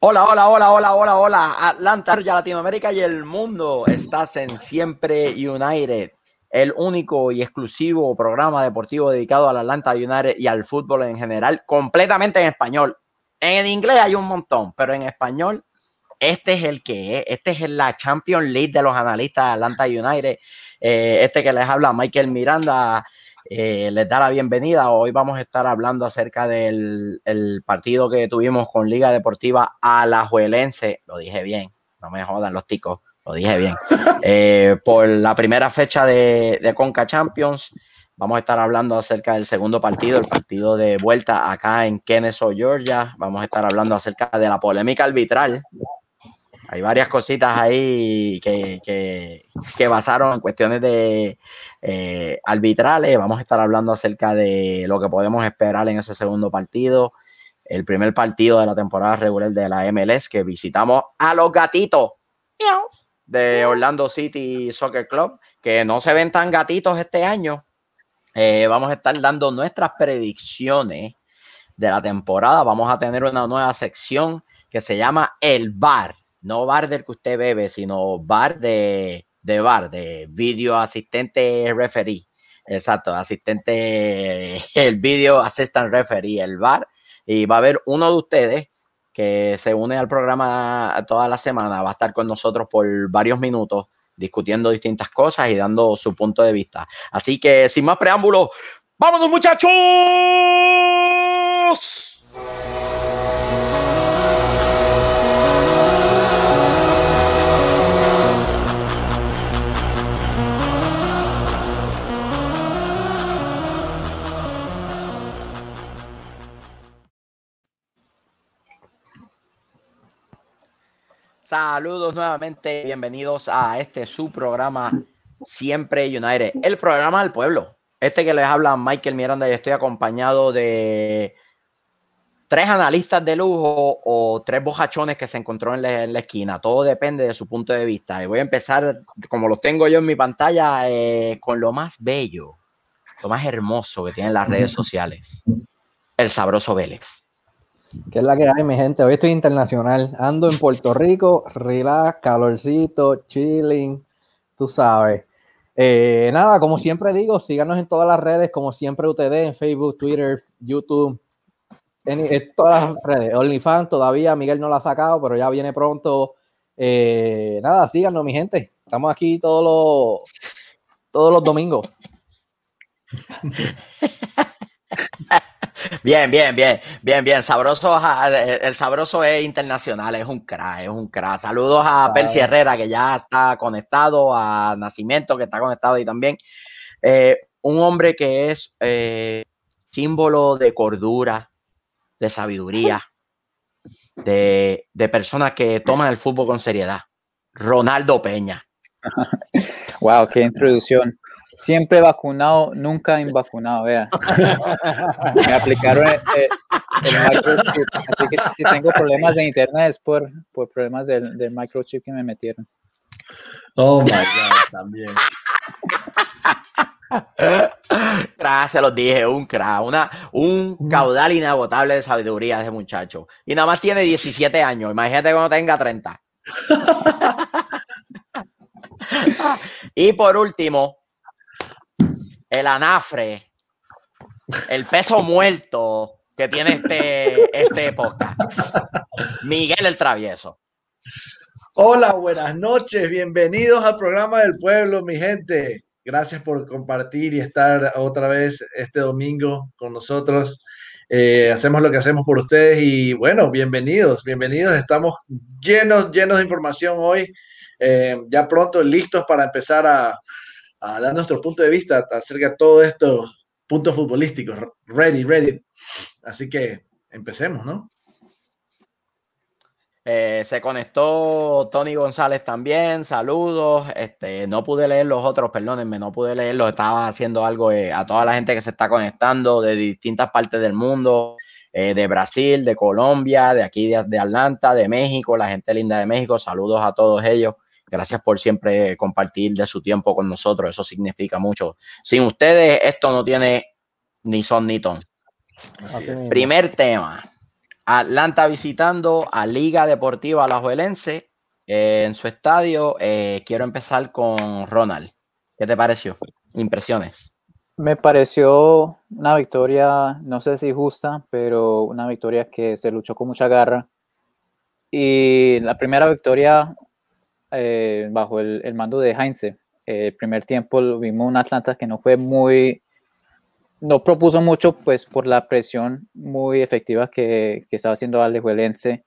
Hola, hola, hola, hola, hola, hola. Atlanta, Latinoamérica y el mundo. Estás en Siempre United, el único y exclusivo programa deportivo dedicado al Atlanta United y al fútbol en general, completamente en español. En inglés hay un montón, pero en español, este es el que es. Este es la Champions League de los analistas de Atlanta United. Eh, este que les habla Michael Miranda eh, les da la bienvenida. Hoy vamos a estar hablando acerca del partido que tuvimos con Liga Deportiva Alajuelense. Lo dije bien, no me jodan los ticos, lo dije bien. Eh, por la primera fecha de, de, Conca Champions, vamos a estar hablando acerca del segundo partido, el partido de vuelta acá en Kennesaw, Georgia. Vamos a estar hablando acerca de la polémica arbitral hay varias cositas ahí que, que, basaron en cuestiones de eh, arbitrales. Vamos a estar hablando acerca de lo que podemos esperar en ese segundo partido. El primer partido de la temporada regular de la MLS que visitamos a los gatitos de Orlando City Soccer Club, que no se ven tan gatitos este año. Eh, vamos a estar dando nuestras predicciones de la temporada. Vamos a tener una nueva sección que se llama El Bar no bar del que usted bebe, sino bar de, de bar, de video asistente referee. Exacto, asistente, el video assistant referee, el bar. Y va a haber uno de ustedes que se une al programa toda la semana, va a estar con nosotros por varios minutos discutiendo distintas cosas y dando su punto de vista. Así que sin más preámbulos, ¡vámonos muchachos! Saludos nuevamente, bienvenidos a este su programa Siempre United, el programa del pueblo. Este que les habla Michael Miranda y estoy acompañado de tres analistas de lujo o tres bojachones que se encontró en la, esquina. Todo depende de su punto de vista. Y voy a empezar, como los tengo yo en mi pantalla, eh, con lo más bello, lo más hermoso que tienen las redes sociales. El sabroso Vélez. ¿Qué es la que hay, mi gente? Hoy estoy internacional. Ando en Puerto Rico, relax, calorcito, chilling, tú sabes. Eh, nada, como siempre digo, síganos en todas las redes, como siempre ustedes, en Facebook, Twitter, YouTube, en, todas las redes. OnlyFans todavía, Miguel no la ha sacado, pero ya viene pronto. Eh, nada, síganos, mi gente. Estamos aquí todos los, todos los domingos. Bien, bien, bien, bien, bien. Sabroso, el sabroso es internacional, es un crack, es un crack. Saludos a Percy Herrera, que ya está conectado, a Nacimiento, que está conectado ahí también. Eh, un hombre que es eh, símbolo de cordura, de sabiduría, de, de personas que toman el fútbol con seriedad. Ronaldo Peña. Wow, qué introducción siempre vacunado, nunca invacunado, vea. Me aplicaron el, microchip, así que si tengo problemas de internet es por, por problemas del, del, microchip que me metieron. Oh my God, también. Gracias, los dije, un crack, una, un caudal inagotable de sabiduría de ese muchacho. Y nada más tiene 17 años, imagínate cuando tenga 30. y por último, el anafre, el peso muerto que tiene este, este podcast. Miguel el Travieso. Hola, buenas noches, bienvenidos al programa del pueblo, mi gente. Gracias por compartir y estar otra vez este domingo con nosotros. Eh, hacemos lo que hacemos por ustedes y bueno, bienvenidos, bienvenidos. Estamos llenos, llenos de información hoy. Eh, ya pronto listos para empezar a, a dar nuestro punto de vista acerca de todos estos puntos futbolísticos. Ready, ready. Así que empecemos, ¿no? Eh, se conectó Tony González también, saludos. Este, no pude leer los otros, perdónenme, no pude leerlos. Estaba haciendo algo eh, a toda la gente que se está conectando de distintas partes del mundo, eh, de Brasil, de Colombia, de aquí de, de Atlanta, de México, la gente linda de México. Saludos a todos ellos. Gracias por siempre compartir de su tiempo con nosotros. Eso significa mucho. Sin ustedes, esto no tiene ni son ni ton. Primer tema. Atlanta visitando a Liga Deportiva Alajuelense eh, en su estadio. Eh, quiero empezar con Ronald. ¿Qué te pareció? Impresiones. Me pareció una victoria, no sé si justa, pero una victoria que se luchó con mucha garra. Y la primera victoria eh, bajo el, mando de Heinze. El primer tiempo vimos un Atlanta que no fue muy, no propuso mucho, pues por la presión muy efectiva que, que estaba haciendo Alejuelense.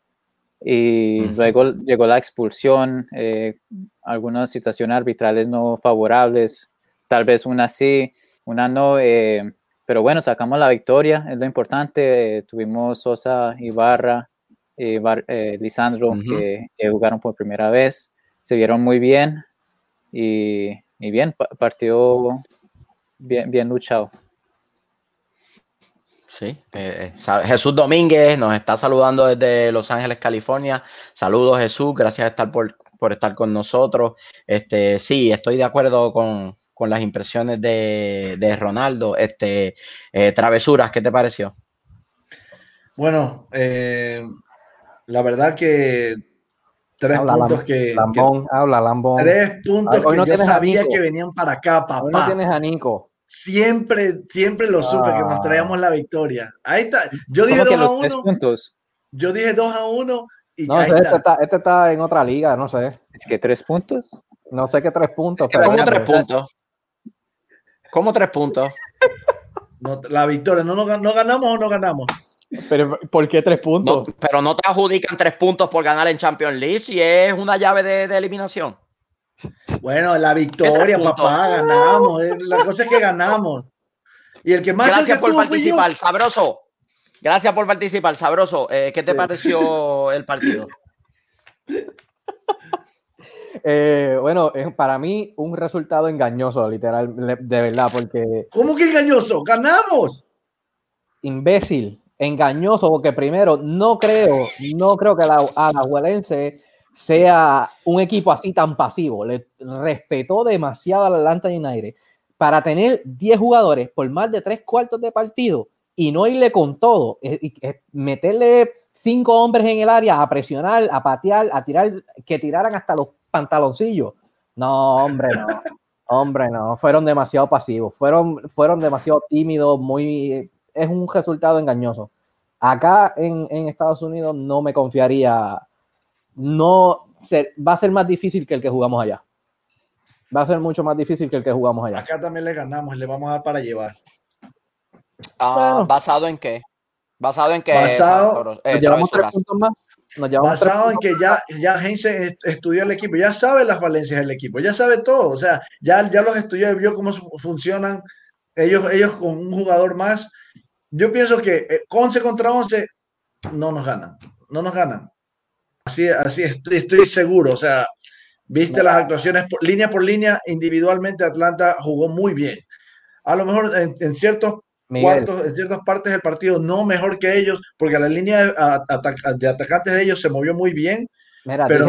Y luego llegó la expulsión, eh, algunas situaciones arbitrales no favorables, tal vez una sí, una no, eh, pero bueno, sacamos la victoria, es lo importante. tuvimos Sosa, Ibarra, eh, Lisandro, que, jugaron por primera vez, se vieron muy bien y, y bien, partió bien, bien luchado. Sí, eh, eh, Jesús Domínguez nos está saludando desde Los Ángeles, California. Saludos Jesús, gracias estar por, por, estar con nosotros. Este, sí, estoy de acuerdo con, con las impresiones de, de Ronaldo. Este, travesuras, ¿qué te pareció? Bueno, la verdad que tres puntos que, Lambón, habla, Lambón. Tres puntos que no yo sabía que venían para acá, papá. no tienes a Nico. Siempre, siempre lo supe que nos ah. traíamos la victoria. Ahí está. Yo dije 2 a 1. Puntos? Yo dije 2 a 1 y no, sé, este, está. Este, está, en otra liga, no sé. Es que tres puntos. No sé qué tres puntos. Es que ¿Cómo tres puntos? ¿Cómo tres puntos? No, la victoria, ¿no, no, ¿no ganamos o no ganamos? Pero, ¿por qué tres puntos? pero no te adjudican tres puntos por ganar en Champions League si es una llave de, eliminación. Bueno, la victoria, papá, ganamos. La cosa es que ganamos. Y el que más. Gracias por participar, sabroso. Gracias por participar, sabroso. Eh, ¿Qué te pareció el partido? Eh, bueno, para mí un resultado engañoso, literal, de verdad, porque. ¿Cómo que engañoso? ¡Ganamos! Imbécil engañoso, porque primero, no creo, no creo que la Alajuelense sea un equipo así tan pasivo. Le respetó demasiado al Atlanta United para tener 10 jugadores por más de tres cuartos de partido y no irle con todo, y meterle cinco hombres en el área a presionar, a patear, a tirar, que tiraran hasta los pantaloncillos. No, hombre, no. Hombre, no, fueron demasiado pasivos, fueron, fueron demasiado tímidos, muy es un resultado engañoso. Acá en, Estados Unidos no me confiaría, no va a ser más difícil que el que jugamos allá. Va a ser mucho más difícil que el que jugamos allá. Acá también le ganamos, le vamos a dar para llevar. Ah, ¿Basado en qué? ¿Basado en qué? Basado, eh, llevamos tres puntos más. basado en que ya, ya Heinze estudió el equipo, ya sabe las valencias del equipo, ya sabe todo, o sea, ya, ya los estudió y vio cómo funcionan ellos, ellos con un jugador más yo pienso que 11 eh, contra 11 no nos ganan, no nos ganan. Así, así estoy, estoy seguro, o sea, viste las actuaciones línea por línea, individualmente Atlanta jugó muy bien. A lo mejor en, ciertos cuartos, en ciertas partes del partido no mejor que ellos, porque la línea de, atacantes de ellos se movió muy bien. Mira, pero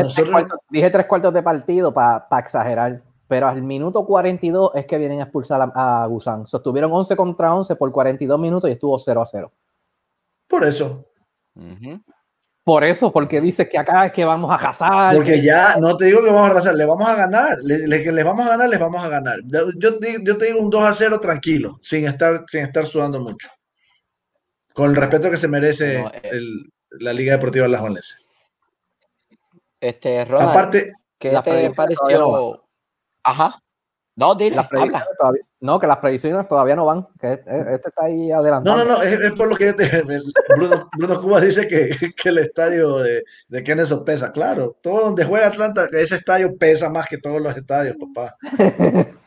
dije, tres cuartos, de partido para exagerar pero al minuto 42 es que vienen a expulsar a, Gusan. Sostuvieron 11 contra 11 por 42 minutos y estuvo 0 a 0. Por eso. Por eso, porque dices que acá es que vamos a arrasar. Porque ya, no te digo que vamos a arrasar, le vamos a ganar. Le, le, vamos a ganar, les vamos a ganar. Yo, yo, te digo un 2 a 0 tranquilo, sin estar, sin estar sudando mucho. Con el respeto que se merece eh, la Liga Deportiva de las. Este, Ronald, Aparte, ¿qué te pareció? Ajá. No, dile, habla. no, que las predicciones todavía no van, que este, está ahí adelantado. No, no, no, es, por lo que Bruno, Bruno, Cuba dice que, que el estadio de, de Kennesaw pesa. Claro, todo donde juega Atlanta, ese estadio pesa más que todos los estadios, papá.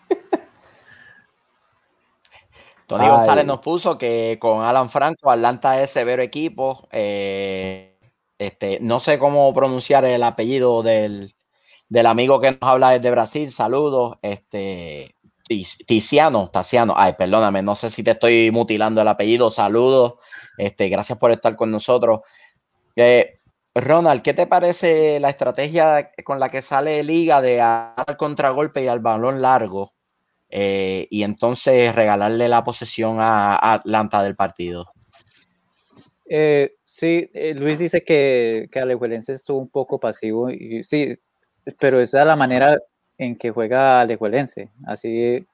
Tony González nos puso que con Alan Franco, Atlanta es severo equipo. Eh, este, no sé cómo pronunciar el apellido del, del amigo que nos habla desde Brasil, saludos, este, Tiziano, Taciano, ay, perdóname, no sé si te estoy mutilando el apellido, saludos, este, gracias por estar con nosotros. Eh, Ronald, ¿qué te parece la estrategia con la que sale Liga de al contragolpe y al balón largo eh, y entonces regalarle la posesión a, Atlanta del partido? Eh, sí, Luis dice que, que Alejuelense estuvo un poco pasivo y sí, pero esa es la manera en que juega Alejuelense. Así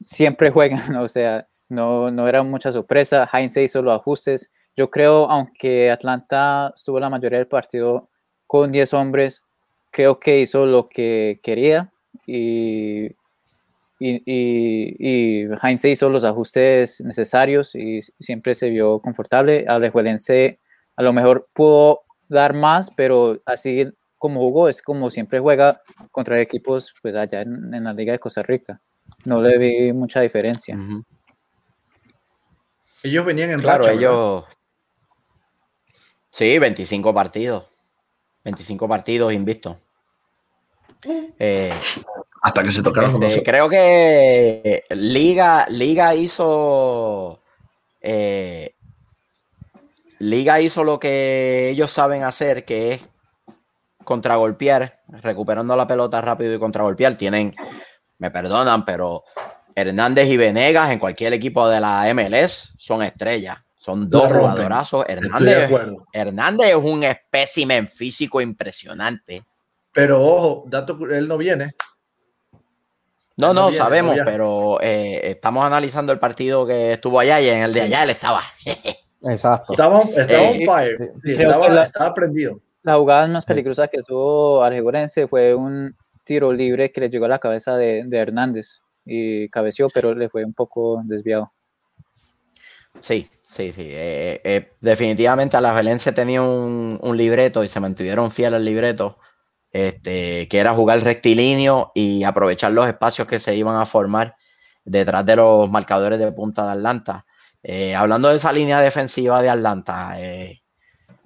siempre juegan, o sea, no, no era mucha sorpresa. Heinz hizo los ajustes. Yo creo, aunque Atlanta estuvo la mayoría del partido con 10 hombres, creo que hizo lo que quería y, y, y, Heinz hizo los ajustes necesarios y siempre se vio confortable. Alejuelense a lo mejor pudo dar más, pero así como jugó es como siempre juega contra equipos pues allá en, la Liga de Costa Rica. No le vi mucha diferencia. Ellos venían en Claro, ellos... Sí, 25 partidos. 25 partidos invictos. Eh, Hasta que se tocaron este, Creo que Liga, Liga hizo. Eh, Liga hizo lo que ellos saben hacer, que es contragolpear, recuperando la pelota rápido y contragolpear. Tienen, me perdonan, pero Hernández y Venegas en cualquier equipo de la MLS son estrellas. Son dos jugadorazos. Hernández, Hernández es un espécimen físico impresionante. Pero ojo, dato, él no viene. No, no, sabemos, pero eh, estamos analizando el partido que estuvo allá y en el de allá él estaba. Exacto. Estaba, estaba eh, fire. estaba, estaba, prendido. La jugada más peligrosa que tuvo Argegorense fue un tiro libre que le llegó a la cabeza de, de Hernández y cabeció, pero le fue un poco desviado. Sí, sí, sí. Eh, eh, definitivamente a la Valencia tenía un, libreto y se mantuvieron fieles al libreto, este, que era jugar rectilíneo y aprovechar los espacios que se iban a formar detrás de los marcadores de punta de Atlanta. Eh, hablando de esa línea defensiva de Atlanta,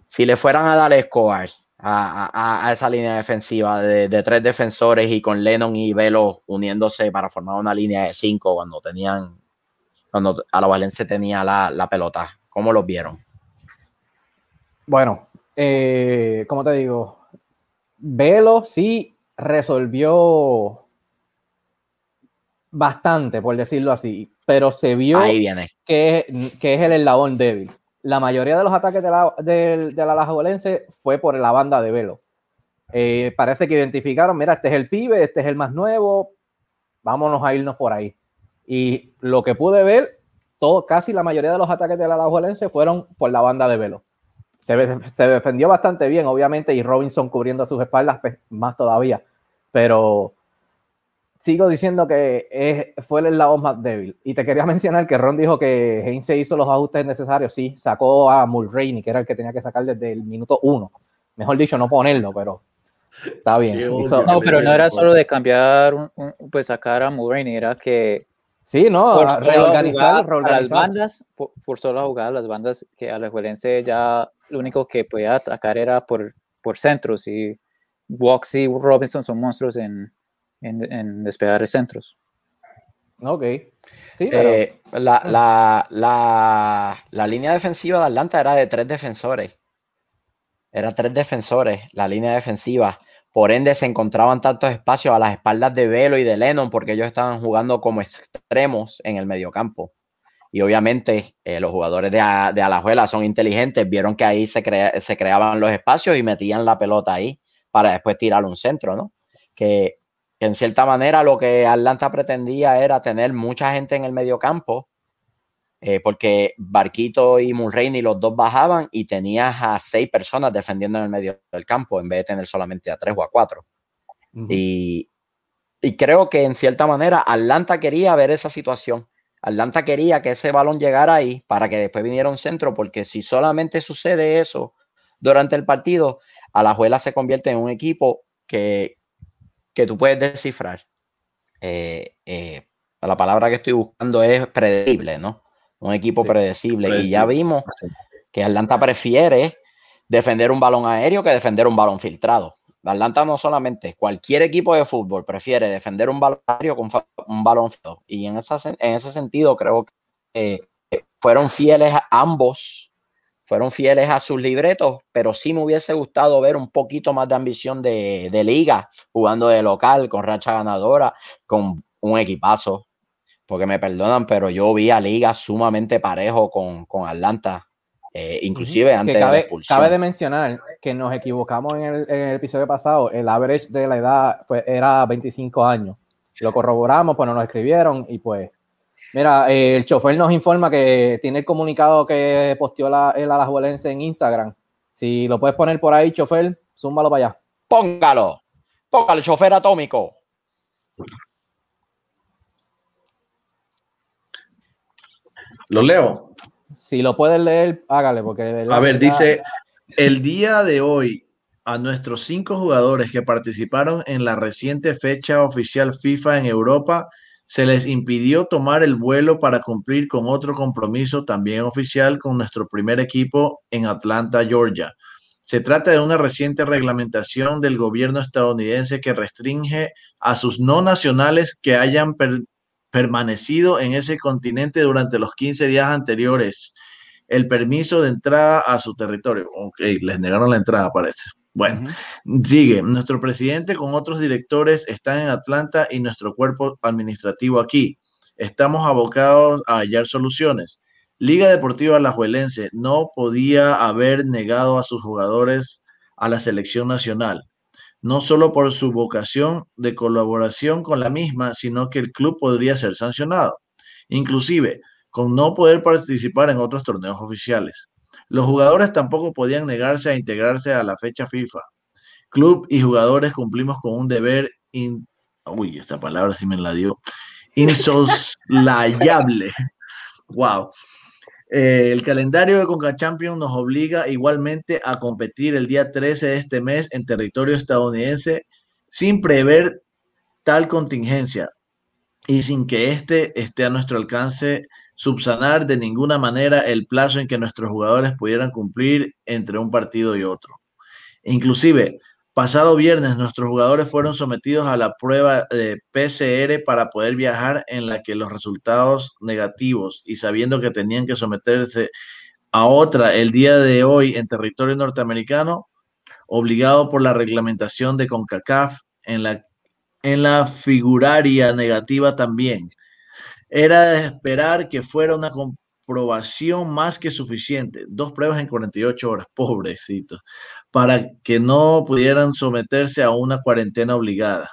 si le fueran a dar Escobar a, esa línea defensiva de, de, tres defensores y con Lennon y Velo uniéndose para formar una línea de cinco cuando tenían cuando a la Valencia tenía la, pelota. ¿Cómo los vieron? Bueno, eh, como te digo, Velo sí resolvió bastante, por decirlo así, pero se vio Que, que, es el eslabón débil. La mayoría de los ataques de la, de, de la fue por la banda de Velo. Eh, parece que identificaron, mira, este es el pibe, este es el más nuevo, vámonos a irnos por ahí. Y lo que pude ver, todo, casi la mayoría de los ataques de la Alajuelense fueron por la banda de Velo. Se, defendió bastante bien, obviamente, y Robinson cubriendo sus espaldas pues, más todavía. Pero sigo diciendo que es, fue el eslabón más débil. Y te quería mencionar que Ron dijo que Heinze hizo los ajustes necesarios. Sí, sacó a Mulroney, que era el que tenía que sacar desde el minuto uno. Mejor dicho, no ponerlo, pero está bien. no, pero no era solo de cambiar, pues sacar a Mulroney, era que Sí, no, reorganizar, las bandas, forzó la jugada las bandas que a la Juelense ya lo único que podía atacar era por, por centros y Wox y Robinson son monstruos en, en, despegar centros. Ok. Sí, eh, la, la, la, la, línea defensiva de Atlanta era de tres defensores. Era tres defensores, la línea defensiva. Por ende, se encontraban tantos espacios a las espaldas de Velo y de Lennon porque ellos estaban jugando como extremos en el mediocampo. Y obviamente eh, los jugadores de, de, Alajuela son inteligentes, vieron que ahí se, se creaban los espacios y metían la pelota ahí para después tirar un centro, ¿no? Que, en cierta manera lo que Atlanta pretendía era tener mucha gente en el mediocampo eh, porque Barquito y Mulroney los dos bajaban y tenías a seis personas defendiendo en el medio del campo en vez de tener solamente a tres o a cuatro. y, creo que en cierta manera Atlanta quería ver esa situación. Atlanta quería que ese balón llegara ahí para que después viniera un centro, porque si solamente sucede eso durante el partido, Alajuela se convierte en un equipo que, que tú puedes descifrar. Eh, eh, la palabra que estoy buscando es predecible, ¿no? un equipo predecible. Y ya vimos que Atlanta prefiere defender un balón aéreo que defender un balón filtrado. Atlanta no solamente, cualquier equipo de fútbol prefiere defender un balón aéreo con un balón filtrado. Y en, en ese sentido creo que fueron fieles a ambos, fueron fieles a sus libretos, pero sí me hubiese gustado ver un poquito más de ambición de, de liga, jugando de local, con racha ganadora, con un equipazo porque me perdonan, pero yo vi a Liga sumamente parejo con, Atlanta eh, inclusive antes cabe, de la expulsión. Cabe de mencionar que nos equivocamos en el, en el episodio pasado. El average de la edad fue, era 25 años. Lo corroboramos, pues nos lo escribieron y pues. Mira, eh, el chofer nos informa que tiene el comunicado que posteó la, el Alajuelense en Instagram. Si lo puedes poner por ahí, chofer, zúmbalo para allá. Póngalo. Póngalo, chofer atómico. Lo leo. Si lo puedes leer, hágale, porque A ver, dice, el día de hoy a nuestros cinco jugadores que participaron en la reciente fecha oficial FIFA en Europa, se les impidió tomar el vuelo para cumplir con otro compromiso también oficial con nuestro primer equipo en Atlanta, Georgia. Se trata de una reciente reglamentación del gobierno estadounidense que restringe a sus no nacionales que hayan per- permanecido en ese continente durante los 15 días anteriores el permiso de entrada a su territorio. Ok, les negaron la entrada, parece. Bueno, sigue. Nuestro presidente con otros directores están en Atlanta y nuestro cuerpo administrativo aquí. Estamos abocados a hallar soluciones. Liga Deportiva Alajuelense no podía haber negado a sus jugadores a la selección nacional, no solo por su vocación de colaboración con la misma, sino que el club podría ser sancionado, inclusive con no poder participar en otros torneos oficiales. Los jugadores tampoco podían negarse a integrarse a la fecha FIFA. Club y jugadores cumplimos con un deber, in- uy, esta palabra sí me la dio, insoslayable. Wow. Eh, el calendario de Conca Champions nos obliga igualmente a competir el día 13 de este mes en territorio estadounidense sin prever tal contingencia y sin que éste esté a nuestro alcance subsanar de ninguna manera el plazo en que nuestros jugadores pudieran cumplir entre un partido y otro. Inclusive, pasado viernes nuestros jugadores fueron sometidos a la prueba de PCR para poder viajar en la que los resultados negativos y sabiendo que tenían que someterse a otra el día de hoy en territorio norteamericano, obligado por la reglamentación de CONCACAF en la, en la figuraria negativa también. Era de esperar que fuera una comprobación más que suficiente, dos pruebas en 48 horas, pobrecitos, para que no pudieran someterse a una cuarentena obligada.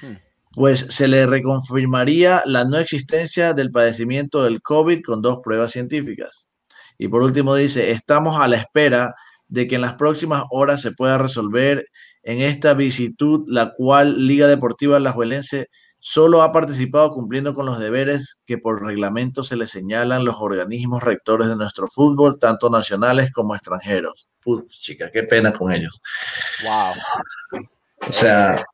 Hmm. Pues se le reconfirmaría la no existencia del padecimiento del COVID con dos pruebas científicas. Y por último dice, estamos a la espera de que en las próximas horas se pueda resolver en esta visitud, la cual Liga Deportiva Alajuelense solo ha participado cumpliendo con los deberes que por reglamento se le señalan los organismos rectores de nuestro fútbol, tanto nacionales como extranjeros. Puh, chica, qué pena con ellos. Wow. O sea,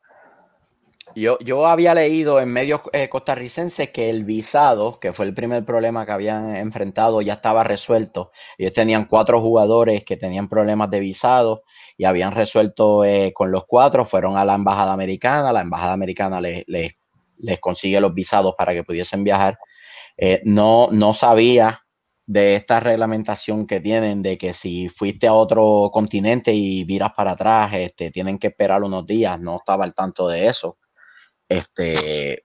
Yo, yo había leído en medios eh, costarricenses que el visado, que fue el primer problema que habían enfrentado, ya estaba resuelto. Ellos tenían cuatro jugadores que tenían problemas de visado y habían resuelto eh, con los cuatro. Fueron a la embajada americana, la embajada americana les, les, les consigue los visados para que pudiesen viajar. Eh, no, no sabía de esta reglamentación que tienen de que si fuiste a otro continente y viras para atrás, este, tienen que esperar unos días. No estaba al tanto de eso. Este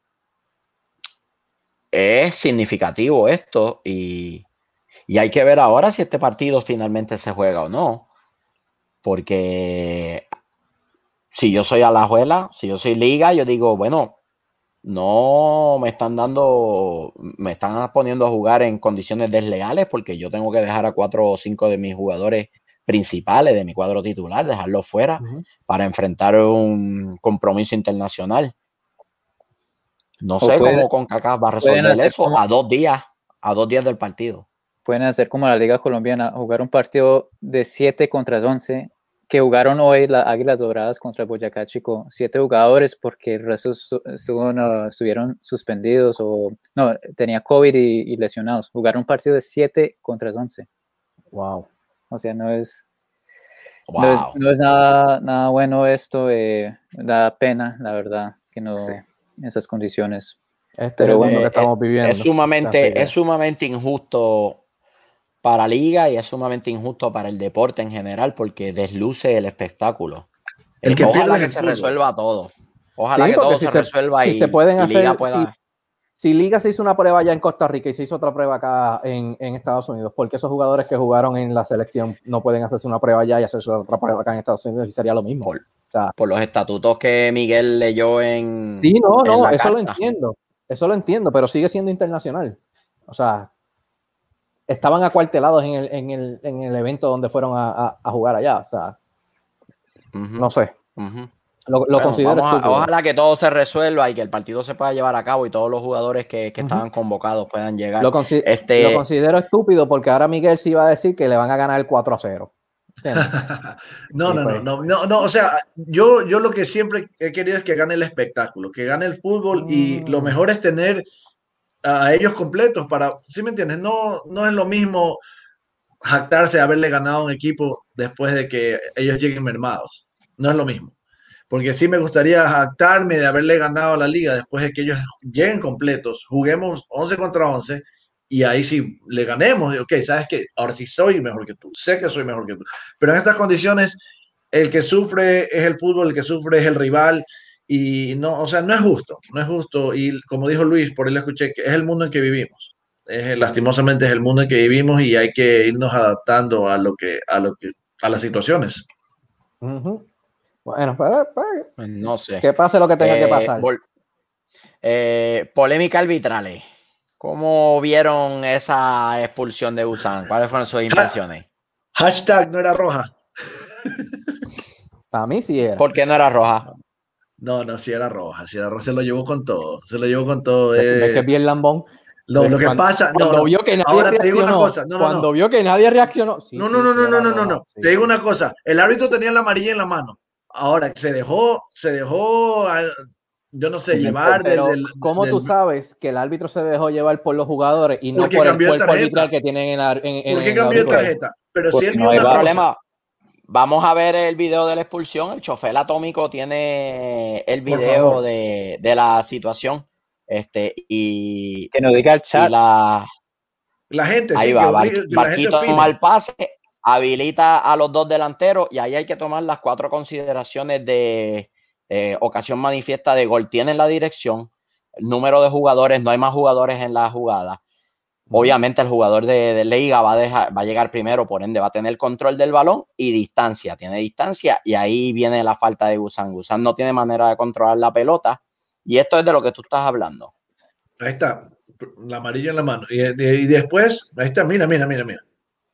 es significativo esto y, y hay que ver ahora si este partido finalmente se juega o no. Porque si yo soy Alajuela, si yo soy Liga, yo digo, bueno, no me están dando, me están poniendo a jugar en condiciones desleales porque yo tengo que dejar a cuatro o cinco de mis jugadores principales de mi cuadro titular, dejarlos fuera para enfrentar un compromiso internacional. No sé puede- cómo CONCACAF va a pueden resolver hacer eso como- a dos días, a dos días del partido. Pueden hacer como la Liga Colombiana, jugar un partido de 7 contra 11, que jugaron hoy las Águilas Doradas contra Boyacá Chico, siete jugadores porque el resto estu- estuvo- no, estuvieron suspendidos o no, tenía COVID y, y lesionados. Jugaron un partido de 7 contra 11. Wow. O sea, no es, Wow. no es, no es nada, nada bueno esto, eh, da pena, la verdad, que no Sí. en esas condiciones. Este Pero es bueno, que eh, estamos viviendo. Es sumamente, es sumamente injusto para liga y es sumamente injusto para el deporte en general porque desluce el espectáculo. el que Ojalá que se fútbol. resuelva todo. Ojalá Sí, que porque todo si se, resuelva si y, se pueden y hacer- liga pueda. si- si Liga se hizo una prueba ya en Costa Rica y se hizo otra prueba acá en, Estados Unidos, ¿por qué esos jugadores que jugaron en la selección no pueden hacerse una prueba allá y hacerse otra prueba acá en Estados Unidos y sería lo mismo? Por, por los estatutos que Miguel leyó en. Sí, no, no, eso lo entiendo. Eso lo entiendo, pero sigue siendo internacional. O sea, estaban acuartelados en el, en el, en el evento donde fueron a, a, jugar allá. O sea, no sé. Lo, considero ojalá que todo se resuelva y que el partido se pueda llevar a cabo y todos los jugadores que, que estaban convocados puedan llegar. Lo, este... lo, considero estúpido porque ahora Miguel sí iba a decir que le van a ganar el 4 a 0. no, no, no, no, no, no, o sea, yo, yo lo que siempre he querido es que gane el espectáculo, que gane el fútbol y lo mm. mejor es tener a ellos completos para, ¿sí me entiendes? No, no es lo mismo jactarse de haberle ganado un equipo después de que ellos lleguen mermados. No es lo mismo. Porque sí me gustaría jactarme de haberle ganado a la liga después de que ellos lleguen completos, juguemos 11 contra 11 y ahí sí le ganemos. Ok, sabes que ahora sí soy mejor que tú, sé que soy mejor que tú. Pero en estas condiciones, el que sufre es el fútbol, el que sufre es el rival y no, o sea, no es justo, no es justo. Y como dijo Luis, por él escuché que es el mundo en que vivimos. Es, lastimosamente es el mundo en que vivimos y hay que irnos adaptando a lo que, a lo que, a las situaciones. Bueno, pues, pues, no sé. Que pase lo que tenga que eh, pasar. Eh, polémica arbitrales. ¿Cómo vieron esa expulsión de Usan? ¿Cuáles fueron sus impresiones? Hashtag no era roja. Para mí sí era. ¿Por qué no era roja? No, no, sí era roja, sí era roja, se lo llevó con todo, se lo llevó con todo. Eh. Es que bien lambón. No, pues lo que pasa, cuando no, vio que nadie reaccionó, cosa, no, cuando no. vio que nadie reaccionó, sí, no, no, sí, no, no, no, no, no, no, sí. te digo una cosa, el árbitro tenía la amarilla en la mano, ahora se dejó, se dejó, yo no sé, llevar. Pero, del, del, ¿cómo del... tú sabes que el árbitro se dejó llevar por los jugadores y no por el cuerpo arbitral que tienen en, en, en ¿Por qué cambió de tarjeta? Pero si pues él vio una rosa. Vamos a ver el video de la expulsión. El chofer atómico tiene el video de, la situación. Este, y. Que nos diga el chat. La, la gente. Ahí va, Barquito toma el pase, habilita a los dos delanteros y ahí hay que tomar las cuatro consideraciones de ocasión manifiesta de gol. Tienen la dirección, número de jugadores, no hay más jugadores en la jugada. Obviamente el jugador de, Liga va a, dejar, va a llegar primero, por ende va a tener control del balón y distancia. Tiene distancia y ahí viene la falta de Gusan. Gusan no tiene manera de controlar la pelota y esto es de lo que tú estás hablando. Ahí está, la amarilla en la mano. Y, después, ahí está, mira, mira, mira, mira.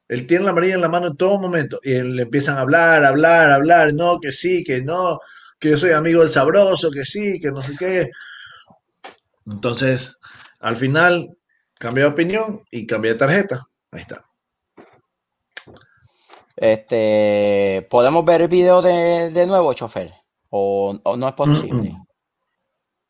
Él tiene la amarilla en la mano en todo momento y le empiezan a hablar, hablar, hablar, no, que sí, que no, que yo soy amigo del sabroso, que sí, que no sé qué. Entonces, al final, Cambia de opinión y cambia de tarjeta. Ahí está. Este, ¿podemos ver el video de, nuevo, chofer? ¿O, no es posible?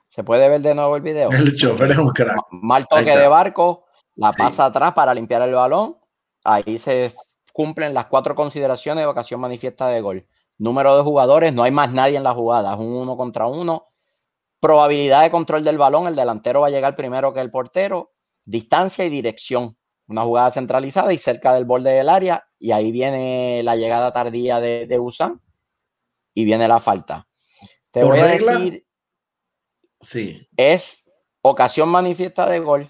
¿Se puede ver de nuevo el video? El chofer es un crack. Mal toque de barco, la pasa atrás para limpiar el balón. Ahí se cumplen las cuatro consideraciones de ocasión manifiesta de gol. Número de jugadores, no hay más nadie en la jugada, es un uno contra uno. Probabilidad de control del balón, el delantero va a llegar primero que el portero distancia y dirección. Una jugada centralizada y cerca del borde del área. Y ahí viene la llegada tardía de, de Usan y viene la falta. Te voy a decir. Sí. Es ocasión manifiesta de gol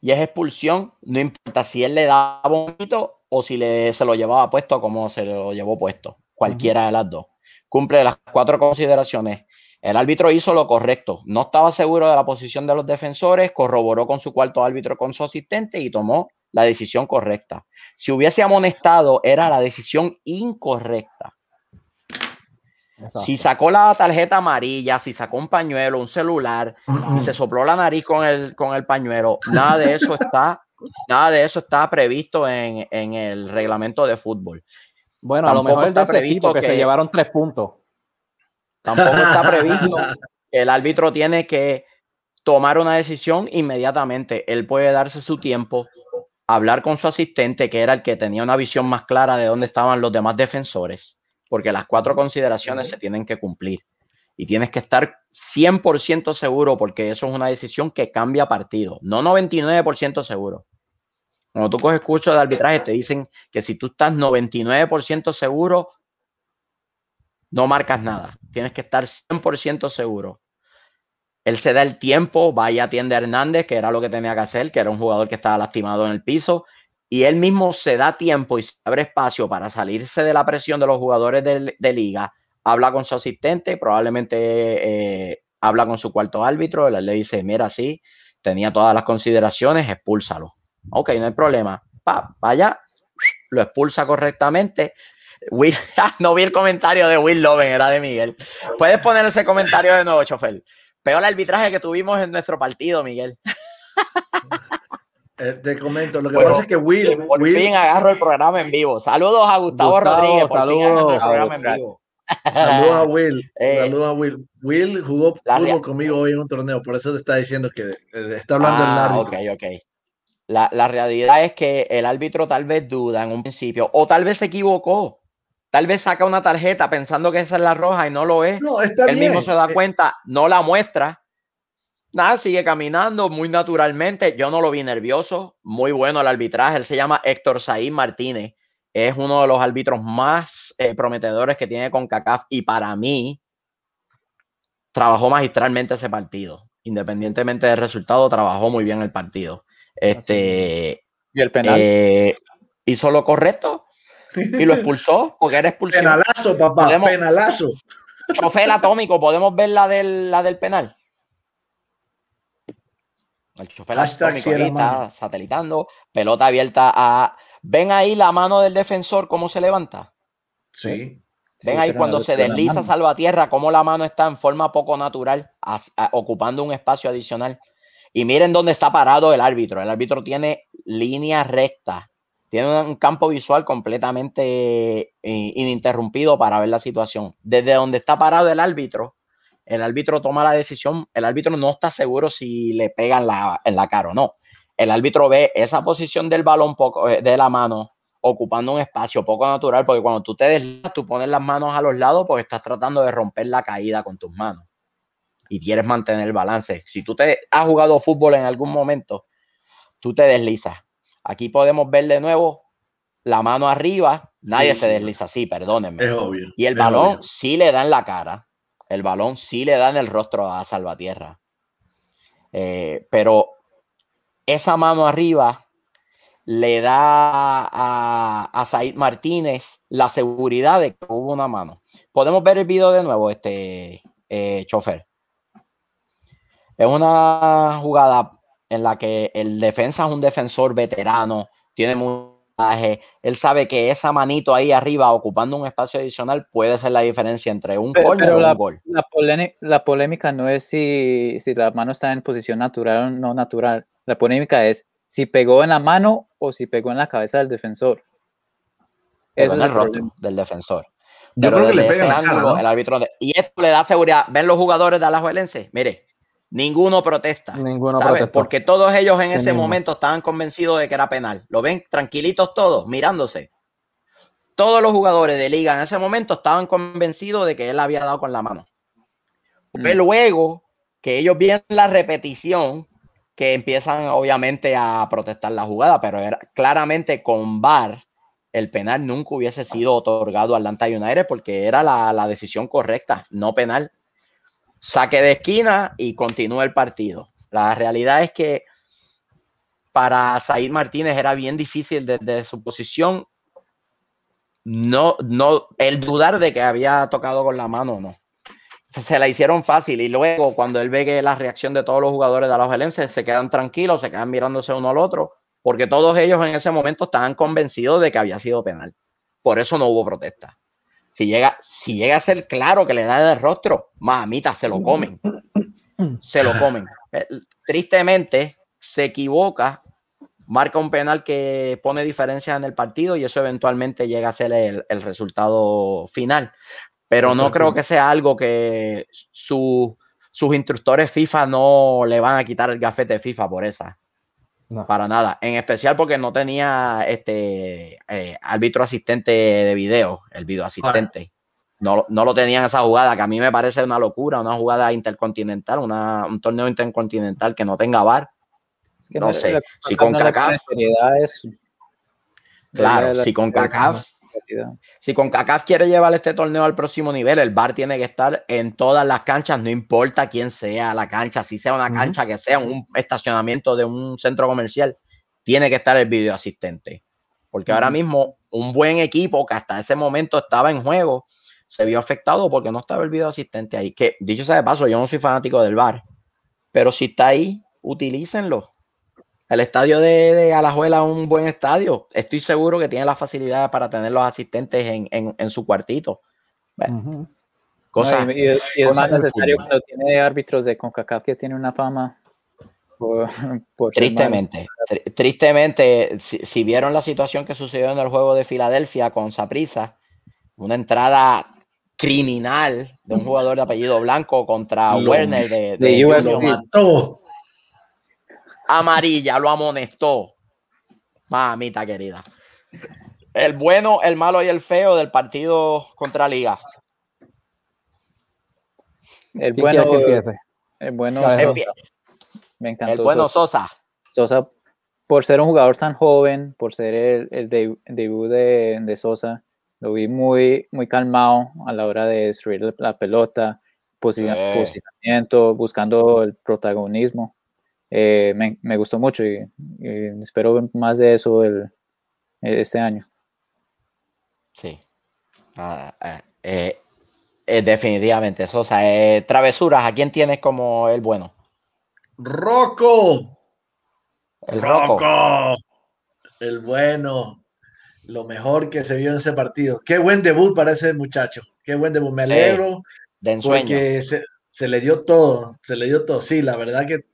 y es expulsión. No importa si él le da bonito o si le, se lo llevaba puesto como se lo llevó puesto. Cualquiera de las dos. Cumple las cuatro consideraciones el árbitro hizo lo correcto. No estaba seguro de la posición de los defensores, corroboró con su cuarto árbitro, con su asistente y tomó la decisión correcta. Si hubiese amonestado, era la decisión incorrecta. Si sacó la tarjeta amarilla, si sacó un pañuelo, un celular y se sopló la nariz con el, con el pañuelo, nada de eso está, nada de eso está previsto en, el reglamento de fútbol. Bueno, a lo mejor está previsto que se llevaron tres puntos. Tampoco está previsto que el árbitro tiene que tomar una decisión inmediatamente. Él puede darse su tiempo, hablar con su asistente, que era el que tenía una visión más clara de dónde estaban los demás defensores, porque las cuatro consideraciones se tienen que cumplir. Y tienes que estar 100% seguro, porque eso es una decisión que cambia partido, no 99% seguro. Cuando tú coges curso de arbitraje, te dicen que si tú estás 99% seguro, no marcas nada. Tienes que estar 100% seguro. Él se da el tiempo, va y atiende a Hernández, que era lo que tenía que hacer, que era un jugador que estaba lastimado en el piso, y él mismo se da tiempo y se abre espacio para salirse de la presión de los jugadores de, liga, habla con su asistente, probablemente eh, habla con su cuarto árbitro, él le dice, mira, sí, tenía todas las consideraciones, expúlsalo. Ok, no hay problema. Pa, vaya, lo expulsa correctamente. Will, no vi el comentario de Will Loven, era de Miguel. Puedes poner ese comentario de nuevo, chofer. Peor arbitraje que tuvimos en nuestro partido, Miguel. Eh, te comento, lo que pasa es que Will. Por Will, fin agarro el programa en vivo. Saludos a Gustavo, Rodríguez. Por saludos, fin agarro el programa en vivo. Saludos a Will. Eh, saludos a Will. Will jugó fútbol conmigo hoy en un torneo, por eso te está diciendo que eh, está hablando Ah, el ok, árbitro. ok. La, la realidad es que el árbitro tal vez duda en un principio, o tal vez se equivocó. Tal vez saca una tarjeta pensando que esa es la roja y no lo es. No, está Él bien. mismo se da Eh, cuenta, no la muestra. Nada, sigue caminando muy naturalmente. Yo no lo vi nervioso. Muy bueno el arbitraje. Él se llama Héctor Said Martínez. Es uno de los árbitros más eh, prometedores que tiene con CACAF. Y para mí, trabajó magistralmente ese partido. Independientemente del resultado, trabajó muy bien el partido. Este Y el penal. eh, hizo lo correcto y lo expulsó porque era expulsión. Penalazo, papá, Podemos- penalazo. Chofer atómico, ¿podemos ver la del, la del penal? El chofer Hashtag atómico ahí está mano. satelitando, pelota abierta a... ¿Ven ahí la mano del defensor cómo se levanta? Sí. Ven Sí, ahí cuando se desliza. Salvatierra, cómo la mano está en forma poco natural, a- ocupando un espacio adicional. Y miren dónde está parado el árbitro. El árbitro tiene línea recta. Tiene un campo visual completamente eh, ininterrumpido para ver la situación. Desde donde está parado el árbitro, el árbitro toma la decisión. El árbitro no está seguro si le pegan la, en la cara o no. El árbitro ve esa posición del balón poco, eh, de la mano ocupando un espacio poco natural, porque cuando tú te deslizas, tú pones las manos a los lados porque estás tratando de romper la caída con tus manos y quieres mantener el balance. Si tú te has jugado fútbol en algún momento, tú te deslizas. Aquí podemos ver de nuevo la mano arriba, nadie Sí, se desliza así, perdónenme. Es obvio. Y el balón obvio. sí le da en la cara. El balón sí le da en el rostro a Salvatierra. Eh, pero esa mano arriba le da a, a Said Martínez la seguridad de que hubo una mano. Podemos ver el video de nuevo, este eh, chofer. Es una jugada en la que el defensa es un defensor veterano, tiene mucho él sabe que esa manito ahí arriba ocupando un espacio adicional puede ser la diferencia entre un Pero- corner pero o la- un gol. La, polémica, la polémica no es si, si la mano está en posición natural o no natural. La polémica es si pegó en la mano o si pegó en la cabeza del defensor. En es el problema. del defensor. Yo Pero creo que le en cara, ángulo, ¿no? el árbitro. Y esto le da seguridad. Ven los jugadores de Alajuelense. Mire, ninguno protesta. Ninguno ¿sabe? protestó. Porque todos ellos en Sí ese momento estaban convencidos de que era penal. Lo ven tranquilitos todos, mirándose. Todos los jugadores de liga en ese momento estaban convencidos de que él había dado con la mano. Fue Mm. luego que ellos vieron la repetición que empiezan obviamente a protestar la jugada, pero era claramente con VAR el penal nunca hubiese sido otorgado a Atlanta United porque era la, la decisión correcta, no penal. Saque de esquina y continúa el partido. La realidad es que para Said Martínez era bien difícil desde su posición no, no, el dudar de que había tocado con la mano o no se, la hicieron fácil y luego cuando él ve que la reacción de todos los jugadores de los se quedan tranquilos, se quedan mirándose uno al otro, porque todos ellos en ese momento estaban convencidos de que había sido penal. Por eso no hubo protesta. Si llega, si llega a ser claro que le dan el rostro, mamita, se lo comen. Se lo comen. Eh, Tristemente, se equivoca, marca un penal que pone diferencias en el partido y eso eventualmente llega a ser el, el resultado final pero no creo que sea algo que su, sus instructores FIFA no le van a quitar el gafete de FIFA por esa. No. Para nada. En especial porque no tenía este eh, árbitro asistente de video, el video asistente. No, no lo tenían esa jugada, que a mí me parece una locura, una jugada intercontinental, una, un torneo intercontinental que no tenga VAR. Es que No sé, si no pone seriedad a eso. Claro, La- la- si con CACAF si con CACAF quiere llevar este torneo al próximo nivel, el bar tiene que estar en todas las canchas, no importa quién sea la cancha, si sea una cancha que sea un estacionamiento de un centro comercial, tiene que estar el video asistente. Porque ahora mismo un buen equipo que hasta ese momento estaba en juego se vio afectado porque no estaba el video asistente ahí. Que dicho sea de paso, yo no soy fanático del bar, pero si está ahí, utilícenlo. El estadio de, Alajuela es un buen estadio. Estoy seguro que tiene la facilidad para tener los asistentes en, su cuartito. cosa, y, es más necesario cuando tiene árbitros de CONCACAF que tiene una fama. tristemente, tristemente, si, vieron la situación que sucedió en el juego de Filadelfia con Saprisa, una entrada criminal de un jugador de apellido blanco contra Werner de, de, Amarilla, lo amonestó. Mamita querida. El bueno, el malo y el feo del partido contra Liga. El bueno, el bueno, me encantó. El bueno Sosa. Sosa, por ser un jugador tan joven, por ser el, el debut de, de Sosa, lo vi muy, muy calmado a la hora de destruir la pelota, posicionamiento, buscando el protagonismo. Eh, me, gustó mucho y, espero más de eso el, este año. Sí. Ah, ah, eh, eh, definitivamente, Sosa. travesuras, ¿a quién tienes como el bueno? Rocco. El Rocco. El bueno lo mejor que se vio en ese partido. Qué buen debut para ese muchacho. Qué buen debut. Me alegro. de ensueño. Porque se, le dio todo. Se le dio todo. Sí, la verdad que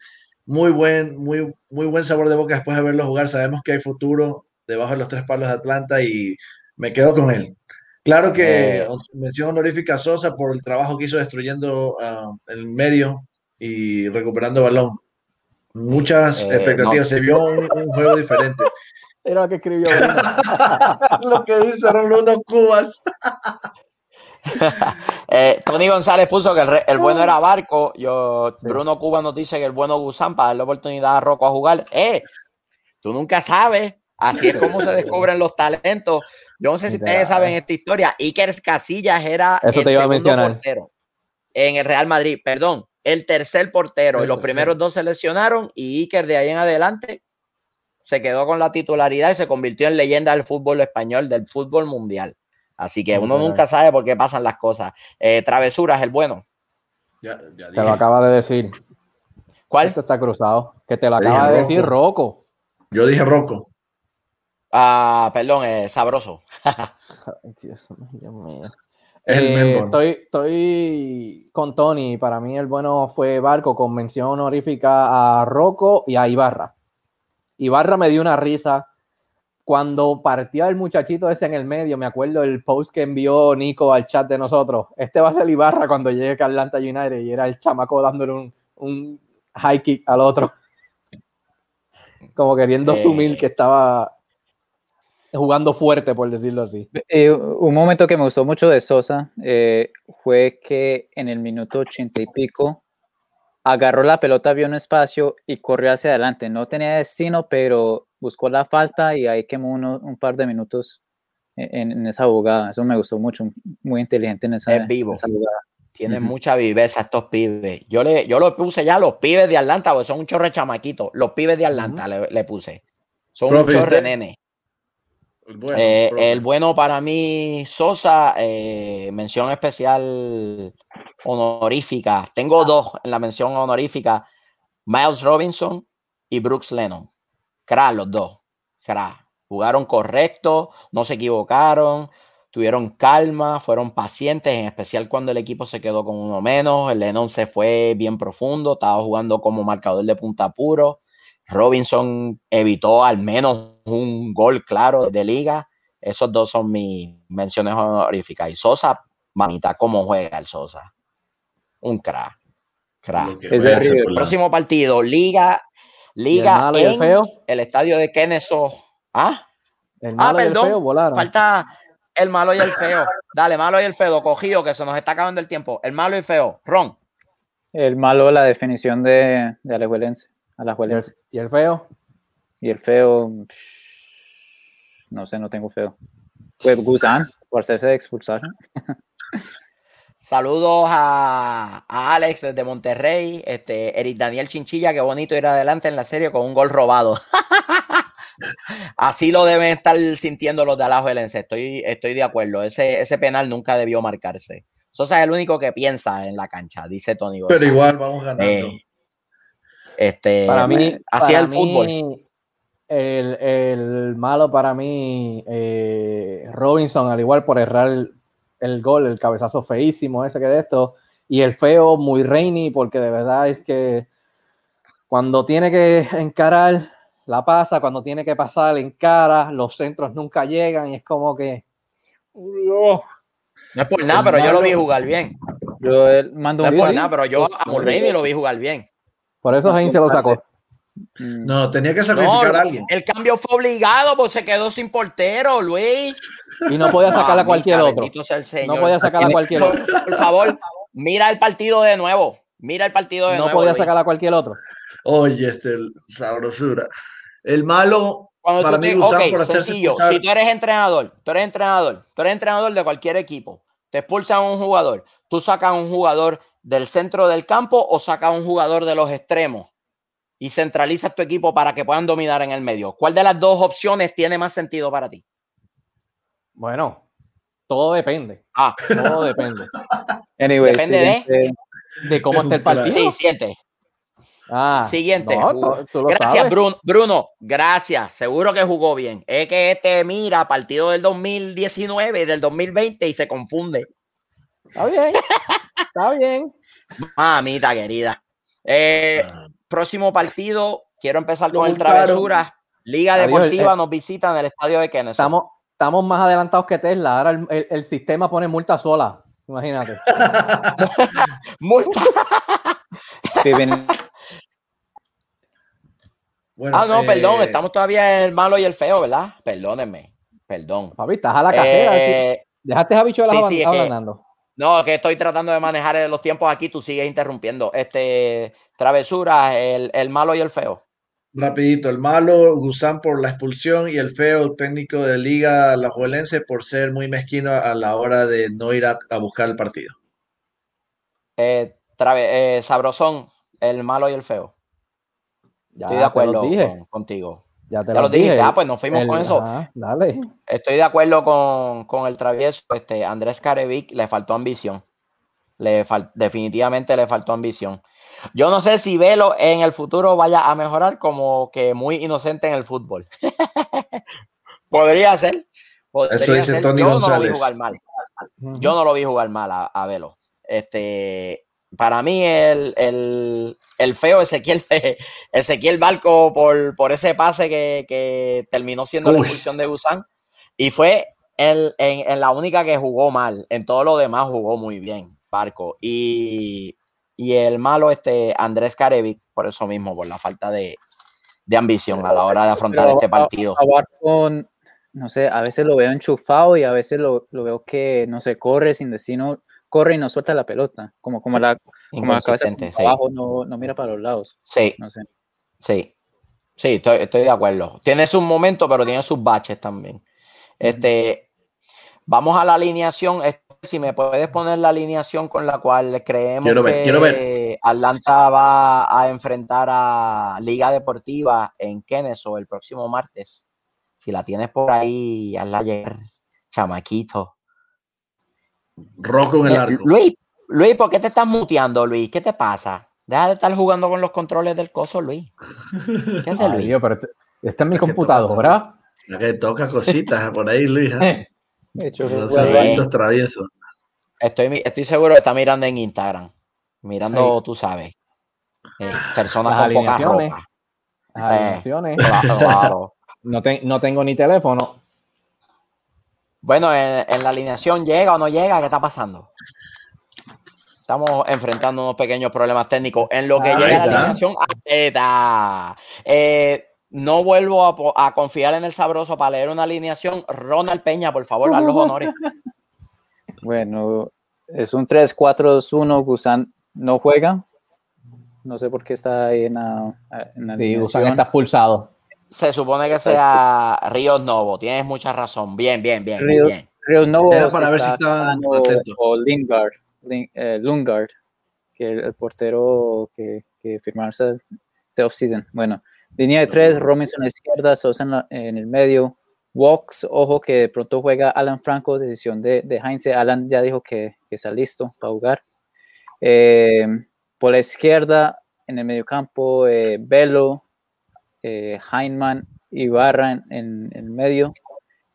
muy buen, muy, muy buen sabor de boca después de verlo jugar. Sabemos que hay futuro debajo de los tres palos de Atlanta y me quedo con él. Claro que eh. mención honorífica a Sosa por el trabajo que hizo destruyendo uh, el medio y recuperando balón. Muchas eh, expectativas. Se vio un, juego diferente. Era lo que escribió lo que dice Bruno Cubas. eh, Tony González puso que el, bueno era Barco. Yo, Bruno Cubas nos dice que el bueno Gusán para darle oportunidad a Rocco a jugar. ¡Eh! Tú nunca sabes. Así es como se descubren los talentos. Yo no sé si ustedes saben esta historia. Iker Casillas era el segundo portero en el Real Madrid. Perdón, el tercer portero. y los primeros dos se lesionaron y Iker de ahí en adelante se quedó con la titularidad y se convirtió en leyenda del fútbol español, del fútbol mundial. Así que uno nunca sabe por qué pasan las cosas. Eh, travesuras, el bueno. Ya, te lo acaba de decir. ¿Cuál? Esto está cruzado. Que te lo acaba de decir Rocco. Yo dije Rocco. Ah, perdón, eh, sabroso. Eh, estoy, estoy con Tony. Para mí el bueno fue Barco con mención honorífica a Rocco y a Ibarra. Ibarra me dio una risa. Cuando partió el muchachito ese en el medio, me acuerdo el post que envió Nico al chat de nosotros. Este va a ser Ibarra cuando llegue a Atlanta United y era el chamaco dándole un, un high kick al otro. Como queriendo eh. asumir que estaba jugando fuerte, por decirlo así. Eh, un momento que me gustó mucho de Sosa eh, fue que en el minuto ochenta y pico agarró la pelota, vio un espacio y corrió hacia adelante. No tenía destino, pero buscó la falta y ahí quemó un par de minutos en, esa jugada. Eso me gustó mucho, muy inteligente en esa, es vivo. Tienen mucha viveza estos pibes. Yo le, yo lo puse ya los pibes de Atlanta, porque son un chorre chamaquito. Los pibes de Atlanta le, puse. Son un chorre nene. Eh, el bueno, para mí, Sosa, eh, mención especial honorífica. Tengo dos en la mención honorífica: Miles Robinson y Brooks Lennon. Cra, los dos. Cra. Jugaron correcto, no se equivocaron, tuvieron calma, fueron pacientes, en especial cuando el equipo se quedó con uno menos. El Lennon se fue bien profundo, estaba jugando como marcador de punta puro. Robinson evitó al menos un gol claro de liga. Esos dos son mis menciones honoríficas. Y Sosa, mamita, ¿cómo juega el Sosa? Un crack. crack. el próximo partido, Liga, Liga el, en feo? el estadio de Kennesaw. ¿Ah? El ah, malo ah, perdón. Y el feo volaron. Falta el malo y el feo. Dale, malo y el feo, cogido, que se nos está acabando el tiempo. El malo y el feo. Ron. El malo, la definición de, de Alejuelense. ¿Y el feo? Y el feo, no sé, no tengo feo. Pues Gusán, por hacerse expulsar. Saludos a, a Alex desde Monterrey, este, Eric Daniel Chinchilla, qué bonito ir adelante en la serie con un gol robado. Así lo deben estar sintiendo los de Alajuelense, estoy, estoy de acuerdo. Ese, ese penal nunca debió marcarse. Sosa es el único que piensa en la cancha, dice Tony. Pero igual vamos ganando. Eh, este, Para mí, así para el fútbol. mí, el, el malo para mí, eh, Robinson, al igual por errar el, gol, el cabezazo feísimo ese que de esto, y el feo muy rainy, porque de verdad es que cuando tiene que encarar, la pasa, cuando tiene que pasar, encara, los centros nunca llegan y es como que... No es por nada, pero yo lo vi jugar bien. Yo eh, mando No un es por nada, pero yo a Mulroney lo vi jugar bien. Por eso Heinz se lo sacó. Mm, No, tenía que No, sacrificar a alguien. el cambio fue obligado, pues se quedó sin portero, Luis. Y no podía sacar a cualquier otro. No podía sacar a cualquier otro. Por, favor, mira el partido de nuevo. Mira el partido de No nuevo. podía Luis. sacar a cualquier otro. Oye, este sabrosura. El malo Cuando para tú mí te- por sencillo. Si tú eres entrenador, tú eres entrenador, tú eres entrenador de cualquier equipo, te expulsan a un jugador, tú sacas a un jugador del centro del campo o sacas a un jugador de los extremos y centralizas tu equipo para que puedan dominar en el medio. ¿Cuál de las dos opciones tiene más sentido para ti? Bueno, todo depende. Ah, Todo depende. Anyway, Depende de- cómo esté el partido. sí, siente. Ah, Siguiente. no, Jugó. tú- tú lo Gracias, sabes. Bruno. Bruno, gracias. Seguro que jugó bien. Es que este mira partido del 2019 y del 2020 y se confunde. Está bien. Está bien. Mamita querida. Eh, Ah, próximo partido, quiero empezar con el. Travesura. Liga Adiós, Deportiva eh. nos visita en el estadio de Kennesaw. Estamos, estamos más adelantados que Tesla. Ahora el, el- el sistema pone multa sola. Imagínate. Multa. bueno, Ah, no, eh, perdón, estamos todavía en el malo y el feo, ¿verdad? Perdónenme, perdón. Papi, estás a la. Eh, Dejaste a bichuelas sí, sí, es que- ablandando. No, que estoy tratando de manejar los tiempos aquí, tú sigues interrumpiendo. Este, travesura, el, el malo y el feo. Rapidito, el malo, Gusán por la expulsión y el feo, técnico de Liga Alajuelense por ser muy mezquino a la hora de no ir a, a buscar el partido. Eh, trave- eh, sabrosón, el malo y el feo. Ya Estoy de acuerdo con- contigo. Ya te Ya lo dije, dije. ah, pues nos fuimos El- con eso. ajá, dale. Estoy de acuerdo con, con el travieso. Este, Andrés Carevic le faltó ambición. Le fal- definitivamente le faltó ambición. Yo no sé si Velo en el futuro vaya a mejorar como que muy inocente en el fútbol. Podría ser. Podría Eso dice ser. Tony Yo no lo vi jugar mal. Yo no lo vi jugar mal a, a Velo. Este, para mí, el, el, el feo Ezequiel, Ezequiel Barco por, por ese pase que, que terminó siendo la expulsión de Gusán. Y fue el- en, en la única que jugó mal. En todo lo demás jugó muy bien, Barco. Y, y el malo, este Andrés Carevic, por eso mismo, por la falta de, de ambición a la hora de afrontar Pero este a- partido. a Barco, no sé, a veces lo veo enchufado y a veces lo, lo veo que, no sé, corre sin destino, corre y no suelta la pelota, como, como, la, como la cabeza abajo, no, no mira para los lados, sí. no sé. Sí, sí, estoy, estoy de acuerdo. Tiene sus momentos, pero tiene sus baches también. Este, vamos a la alineación. Este, Si me puedes poner la alineación con la cual creemos Quiero ver, que quiero ver. Atlanta va a enfrentar a Liga Deportiva en Kennesaw el próximo martes. Si la tienes por ahí, hazla llegar, chamaquito. Rocco en el Eh, arco. Luis, Luis, ¿por qué te estás muteando, Luis? ¿Qué te pasa? Deja de estar jugando con los controles del coso, Luis. ¿Qué hace Ay, Luis? Dios, pero este- esta es mi Es que computadora. La que toca cositas por ahí, Luis. ¿eh? De hecho, Los traviesos. Estoy, estoy seguro que está mirando en Instagram. Mirando, tú sabes. eh, personas Las con poca ropa. Las Eh. alineaciones. Claro, claro. No, te- no tengo ni teléfono. Bueno, en, en la alineación llega o no llega, ¿qué está pasando? Estamos enfrentando unos pequeños problemas técnicos. En lo que Ahí llega la está. alineación, atleta. Eh, no vuelvo a, confiar en el sabroso para leer una alineación. Ronald Peña, por favor, haz los honores. bueno, es un 3-4-2-1, Gusán no juega, no sé por qué está ahí en la, en la Sí, Gusán alineación. está expulsado. Se supone que sea Ríos Novo, tienes mucha razón. Bien, bien, bien. Río, bien. Río Novo Era para ver si está estaban atentos. o Lingard, Lin- eh, Lungard, que el, el portero que, que firmarse este offseason. Bueno, línea de tres, Robinson a la izquierda, Sosa en, la- en el medio, Walks, ojo que de pronto juega Alan Franco, decisión de, de Heinze. Alan ya dijo que, que está listo para jugar. Eh, por la izquierda, en el mediocampo, eh, Velo, eh, Heinemann, Ibarra en, en el medio,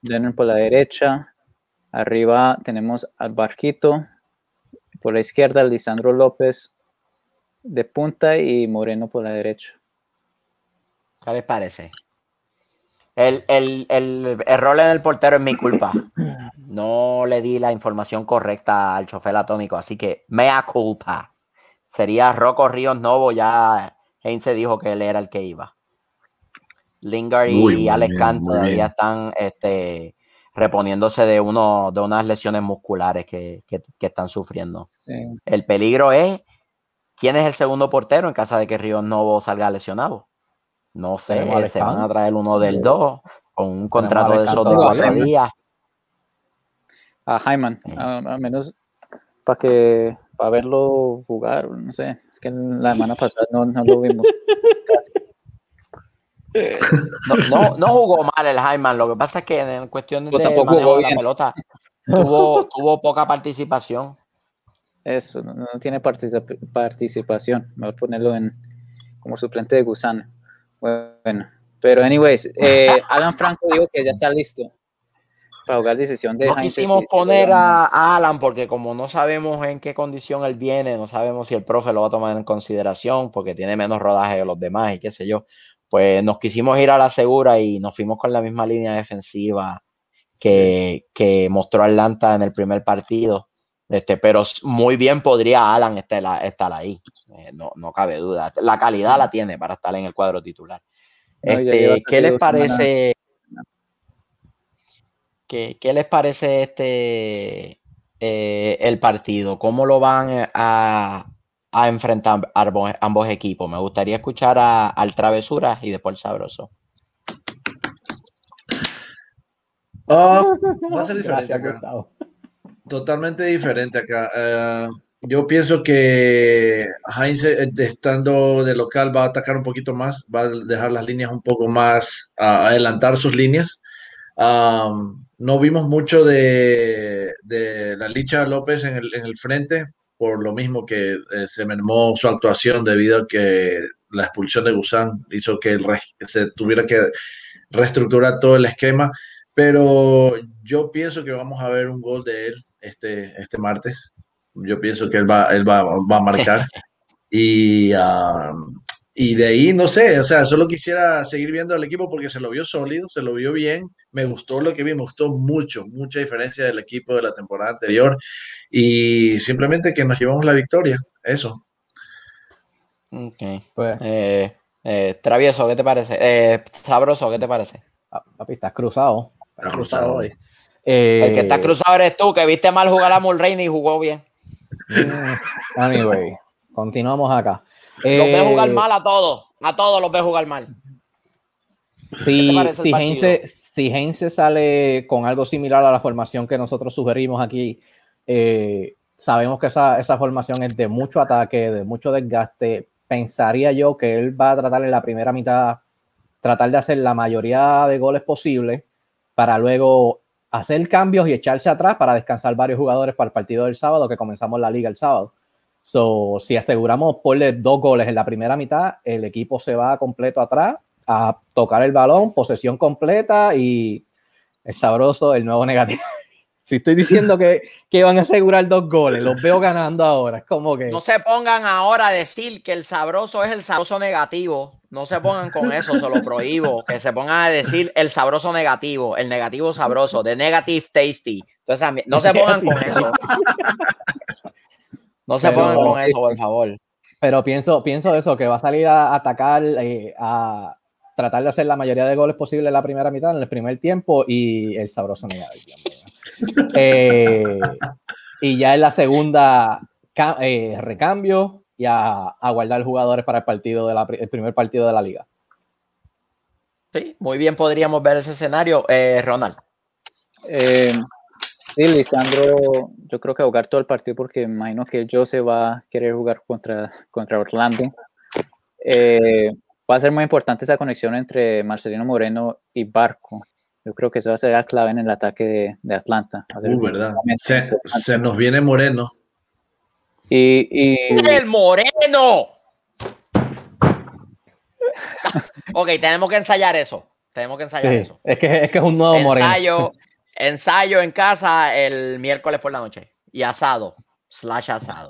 Lennon por la derecha, arriba tenemos al Barquito, por la izquierda Lisandro López de punta y Moreno por la derecha. ¿Qué les parece? El, el, el en el portero es mi culpa. No le di la información correcta al chofer atónico, así que mea culpa. Sería Rocco Ríos Novo, ya Heinze dijo que él era el que iba. Lingard y Alex bien, Kant muy todavía están este, reponiéndose de, uno, de unas lesiones musculares que, que- que están sufriendo. Sí. El peligro es quién es el segundo portero en caso de que Ríos Novo salga lesionado. No sé, Tenemos se van a traer uno del 2 con un contrato de esos de cuatro días. A Hyman, Sí. a- menos para que para verlo jugar, no sé, es que la semana pasada no, no lo vimos. No, no, no jugó mal el Hyman, lo que pasa es que en cuestiones Pero de manejo jugó de la pelota tuvo, tuvo poca participación. Eso, no, no tiene particip- participación. Mejor ponerlo en como suplente de Gusano. Bueno, pero anyways, eh, Alan Franco dijo que ya está listo para jugar decisión de No quisimos si- si poner a, a Alan porque como no sabemos en qué condición él viene, no sabemos si el profe lo va a tomar en consideración porque tiene menos rodaje que los demás y qué sé yo, pues nos quisimos ir a la segura y nos fuimos con la misma línea defensiva que, que mostró Atlanta en el primer partido. Este, pero muy bien podría Alan estar, ahí, eh, no, no cabe duda. La calidad la tiene para estar en el cuadro titular. Este, ¿Qué les parece? ¿Qué, qué les parece este eh, el partido? ¿Cómo lo van a, a enfrentar ambos, ambos equipos? Me gustaría escuchar a- al Travesura y después al Sabroso. Ah, va a ser diferente Gracias, acá. Gustavo. Totalmente diferente acá. Eh, yo pienso que Heinz, eh, estando de local, va a atacar un poquito más, va a dejar las líneas un poco más, a adelantar sus líneas. Am, no vimos mucho de, de la Licha López en el, en el frente, por lo mismo que eh, se mermó su actuación debido a que la expulsión de Gusán hizo que el se tuviera que reestructurar todo el esquema. Pero yo pienso que vamos a ver un gol de él este, este martes. Yo pienso que él va, él va, va a marcar. Y, um, y de ahí, no sé, o sea, solo quisiera seguir viendo al equipo porque se lo vio sólido, se lo vio bien. Me gustó lo que vi, me gustó mucho, mucha diferencia del equipo de la temporada anterior. Y simplemente que nos llevamos la victoria, eso. Ok. Pues, Eh, eh, travieso, ¿qué te parece? Eh, sabroso, ¿qué te parece? pa- papi, estás cruzado. Estás Está cruzado cruzado hoy. Eh, El que está cruzado eres tú, que viste mal jugar a Mulroney y jugó bien. Anyway, continuamos acá. Los Eh, jugar mal a todos. A todos los ves jugar mal. Si, si? Heinze, si Heinze sale con algo similar a la formación que nosotros sugerimos aquí, eh, sabemos que esa, esa formación es de mucho ataque, de mucho desgaste. Pensaría yo que él va a tratar en la primera mitad, tratar de hacer la mayoría de goles posibles para luego hacer cambios y echarse atrás para descansar varios jugadores para el partido del sábado, que comenzamos la liga el sábado. So, si aseguramos ponerle dos goles en la primera mitad, el equipo se va completo atrás a tocar el balón, posesión completa y el sabroso, el nuevo negativo. si estoy diciendo que, que van a asegurar dos goles, los veo ganando ahora. Es como que No se pongan ahora a decir que el sabroso es el sabroso negativo. No se pongan con eso, se lo prohíbo. Que se pongan a decir el sabroso negativo, el negativo sabroso, the negative tasty. Entonces, no se pongan con eso. No se pongan con eso, por favor. Pero pienso, pienso eso, que va a salir a atacar, eh, a tratar de hacer la mayoría de goles posibles en la primera mitad, en el primer tiempo, y el sabroso mío. Eh, y ya en la segunda, eh, recambio y a, a guardar jugadores para el partido de la, el primer partido de la liga. Sí, muy bien podríamos ver ese escenario. Eh, Ronald. Sí, Lisandro, yo creo que va a jugar todo el partido porque imagino que yo se va a querer jugar contra, contra Orlando. Eh, va a ser muy importante esa conexión entre Marcelino Moreno y Barco. Yo creo que eso va a ser la clave en el ataque de, de Atlanta. Va a ser Uh, verdad. Se, nos viene Moreno. Y, y ¡El Moreno! ok, tenemos que ensayar eso. Tenemos que ensayar Sí, eso. es que, es que es un nuevo moreno. Ensayo, en casa el miércoles por la noche. Y asado. Slash asado.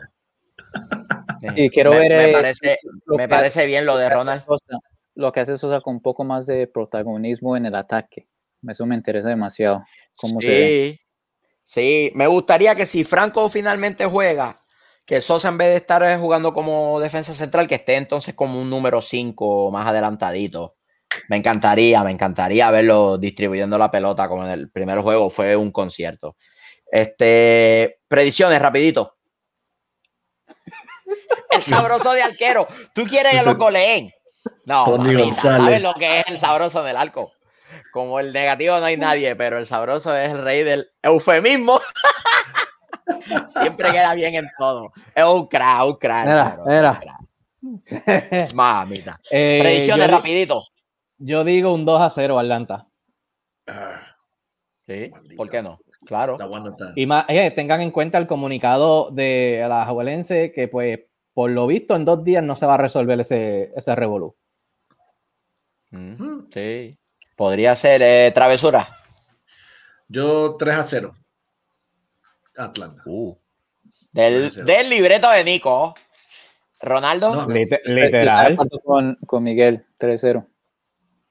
Y quiero me, ver, me eh, parece, lo me parece bien lo de lo Ronald. Sosa- lo que hace Sosa con un poco más de protagonismo en el ataque. Eso me interesa demasiado. Cómo se ve. Sí, sí, me gustaría que si Franco finalmente juega, que Sosa en vez de estar jugando como defensa central, que esté entonces como un número 5 más adelantadito. Me encantaría, me encantaría verlo distribuyendo la pelota como en el primer juego, fue un concierto. Este, predicciones, rapidito. El sabroso de arquero. ¿Tú quieres que lo coleen? No, mamita. ¿sabes lo que es el sabroso del arco? Como el negativo no hay nadie, pero el sabroso es el rey del eufemismo. Siempre queda bien en todo. Es un crack, un crack. un crack. Mamita. Eh, Predicciones yo, rapidito. Yo digo un 2 a 0 Atlanta. Ah, Sí, Maldito. ¿por qué no? Claro. Y más, eh, tengan en cuenta el comunicado de la Jabuelense que, pues, por lo visto, en dos días no se va a resolver ese, ese revolú. Mm, Sí. Podría ser eh, travesura. Yo 3 a 0. Atlanta. Uh. Del, del libreto de Nico. Ronaldo. No, Lite- Estoy- estoy de literal. Con, con Miguel, 3-0,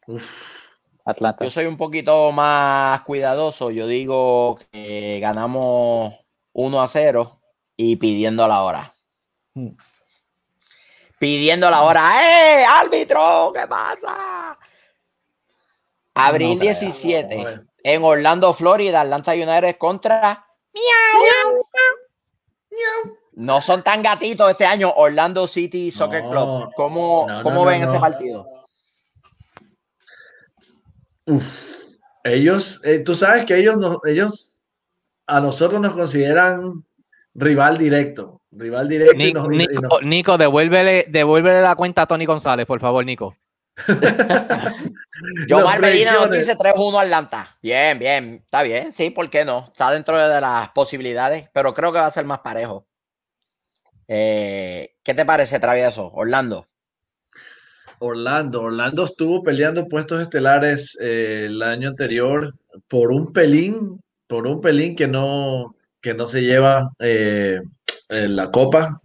Uf. Atlanta. Yo soy un poquito más cuidadoso. Yo digo que ganamos 1 a 0 y pidiendo la hora. Hmm. Pidiendo la hora. ¡Eh, árbitro! ¿Qué pasa? Abril No creo. 17 Vamos a ver. en Orlando, Florida, Atlanta United contra. No son tan gatitos este año, Orlando City Soccer No, Club. ¿Cómo, cómo no, ven no. ese partido? Uf. Ellos, eh, tú sabes que ellos, nos, ellos a nosotros nos consideran rival directo. Rival directo. y Nico, nos- y Nico, nos- Nico, devuélvele, devuélvele la cuenta a Tony González, por favor, Nico. Yo Medina nos dice 3-1 Atlanta. Bien, bien, está bien, sí, ¿por qué no? Está dentro de las posibilidades, pero creo que va a ser más parejo. Eh, ¿Qué te parece, Travieso? Orlando. Orlando. Orlando estuvo peleando puestos estelares eh, el año anterior por un pelín, por un pelín que no, que no se lleva eh, la copa.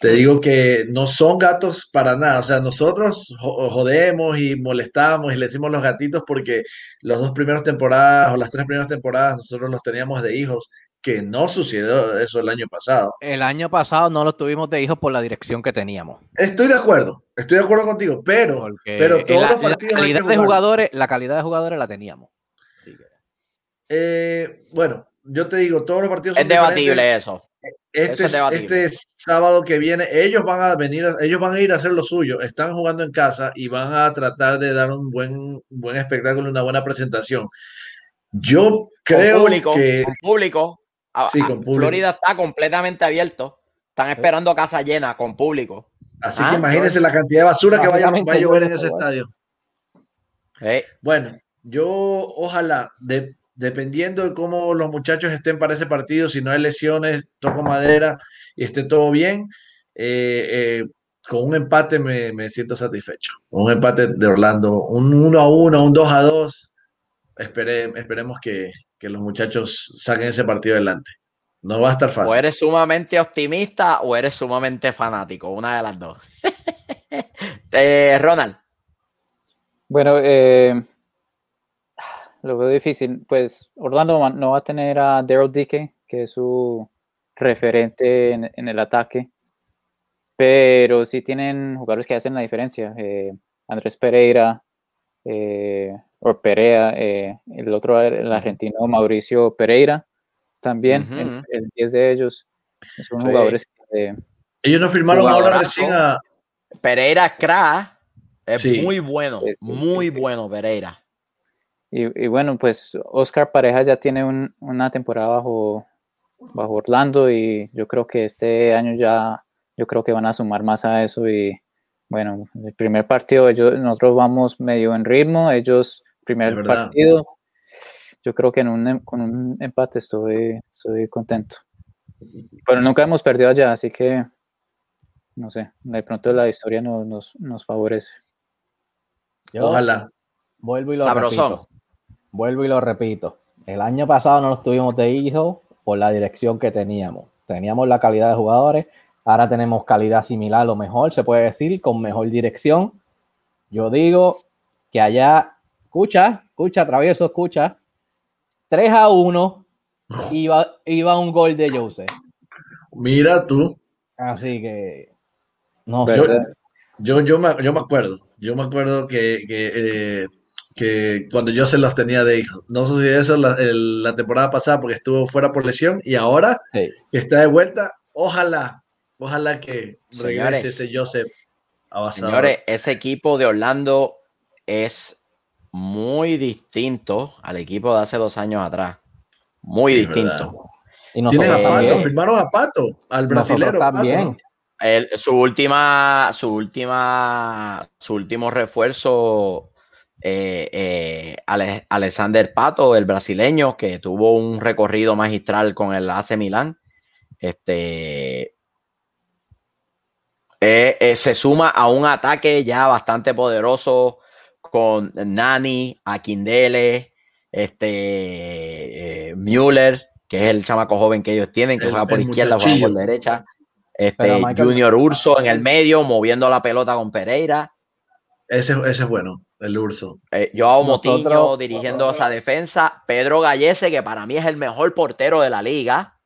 Te digo que no son gatos para nada. O sea, nosotros jo- jodemos y molestamos y le decimos los gatitos porque las dos primeras temporadas o las tres primeras temporadas nosotros los teníamos de hijos, que no sucedió eso el año pasado. El año pasado no lo tuvimos de hijos por la dirección que teníamos. Estoy de acuerdo, estoy de acuerdo contigo, pero, Porque pero todos la, los la partidos hay que calidad de jugadores, la calidad de jugadores la teníamos. Eh, bueno, yo te digo, todos los partidos Es debatible eso. Este, eso es debatible. este sábado que viene, ellos van a venir, a- ellos van a ir a hacer lo suyo. Están jugando en casa y van a tratar de dar un buen, buen espectáculo, una buena presentación. Yo creo con público, que con público. Sí, con público. Florida está completamente abierto. Están esperando casa llena con público. así Ah, que imagínense la cantidad de basura que vaya, va a llover en ese estadio. Eh, Bueno, yo ojalá, de- dependiendo de cómo los muchachos estén para ese partido, si no hay lesiones, toco madera y esté todo bien, eh, eh, con un empate me, me siento satisfecho. Un empate de Orlando, un 1 a 1, un 2 a 2. Espere- esperemos que, que los muchachos saquen ese partido adelante. No va a estar o fácil. eres sumamente optimista o eres sumamente fanático. Una de las dos. Eh, Ronald. Bueno, eh, lo veo difícil. Pues Orlando no va a tener a Daryl Dickey, que es su referente en, en el ataque, pero sí tienen jugadores que hacen la diferencia. Eh, Andrés Pereira, eh, o Perea, eh, el otro, el argentino Mauricio Pereira, también, Ujú. el, el 10 de ellos. Son Sí. jugadores que, Ellos no firmaron ahora recién a. Pereira crack. Es Sí. muy bueno, Sí, sí, muy bueno Pereira. Y, y bueno, pues Oscar Pareja ya tiene un- una temporada bajo, bajo Orlando y yo creo que este año ya, yo creo que van a sumar más a eso y bueno, el primer partido ellos, nosotros vamos medio en ritmo, ellos primer partido, yo creo que en un, em- con un empate estoy, estoy contento. Pero nunca hemos perdido allá, así que no sé, de pronto la historia nos, nos, nos favorece. Yo Ojalá. vuelvo y lo Sabrosón. repito. Vuelvo y lo repito. El año pasado no nos tuvimos de hijo por la dirección que teníamos. Teníamos la calidad de jugadores, ahora tenemos calidad similar o mejor, se puede decir, con mejor dirección. Yo digo que allá, escucha, escucha, travieso, escucha, 3 a 1 iba, iba un gol de Jose. Mira tú. Así que no sé. Yo, yo, me, yo me acuerdo. Yo me acuerdo que, que, eh, que cuando yo se los tenía de hijos. No sé si eso la, el- la temporada pasada porque estuvo fuera por lesión y ahora Sí. que está de vuelta, ojalá, ojalá que regrese Señores. ese Joseph avanzado. Señores, ese equipo de Orlando es muy distinto al equipo de hace dos años atrás. Muy Sí, distinto. verdad. Y nosotros a Pato, también. firmaron a Pato, al brasilero. También. su última, su última, su último refuerzo, eh, eh, Ale- Alexander Pato, el brasileño, que tuvo un recorrido magistral con el AC Milán. Este eh, eh, se suma a un ataque ya bastante poderoso con Nani, Akindele, este eh, Müller, que es el chamaco joven que ellos tienen, que El- juega por izquierda, juega por derecha. Este, Michael- Junior Urso en el medio, moviendo la pelota con Pereira. Ese, ese es bueno, el Urso. Eh, Joao Nosotros- Motiño dirigiendo esa defensa. Pedro Gallese, que para mí es el mejor portero de la liga.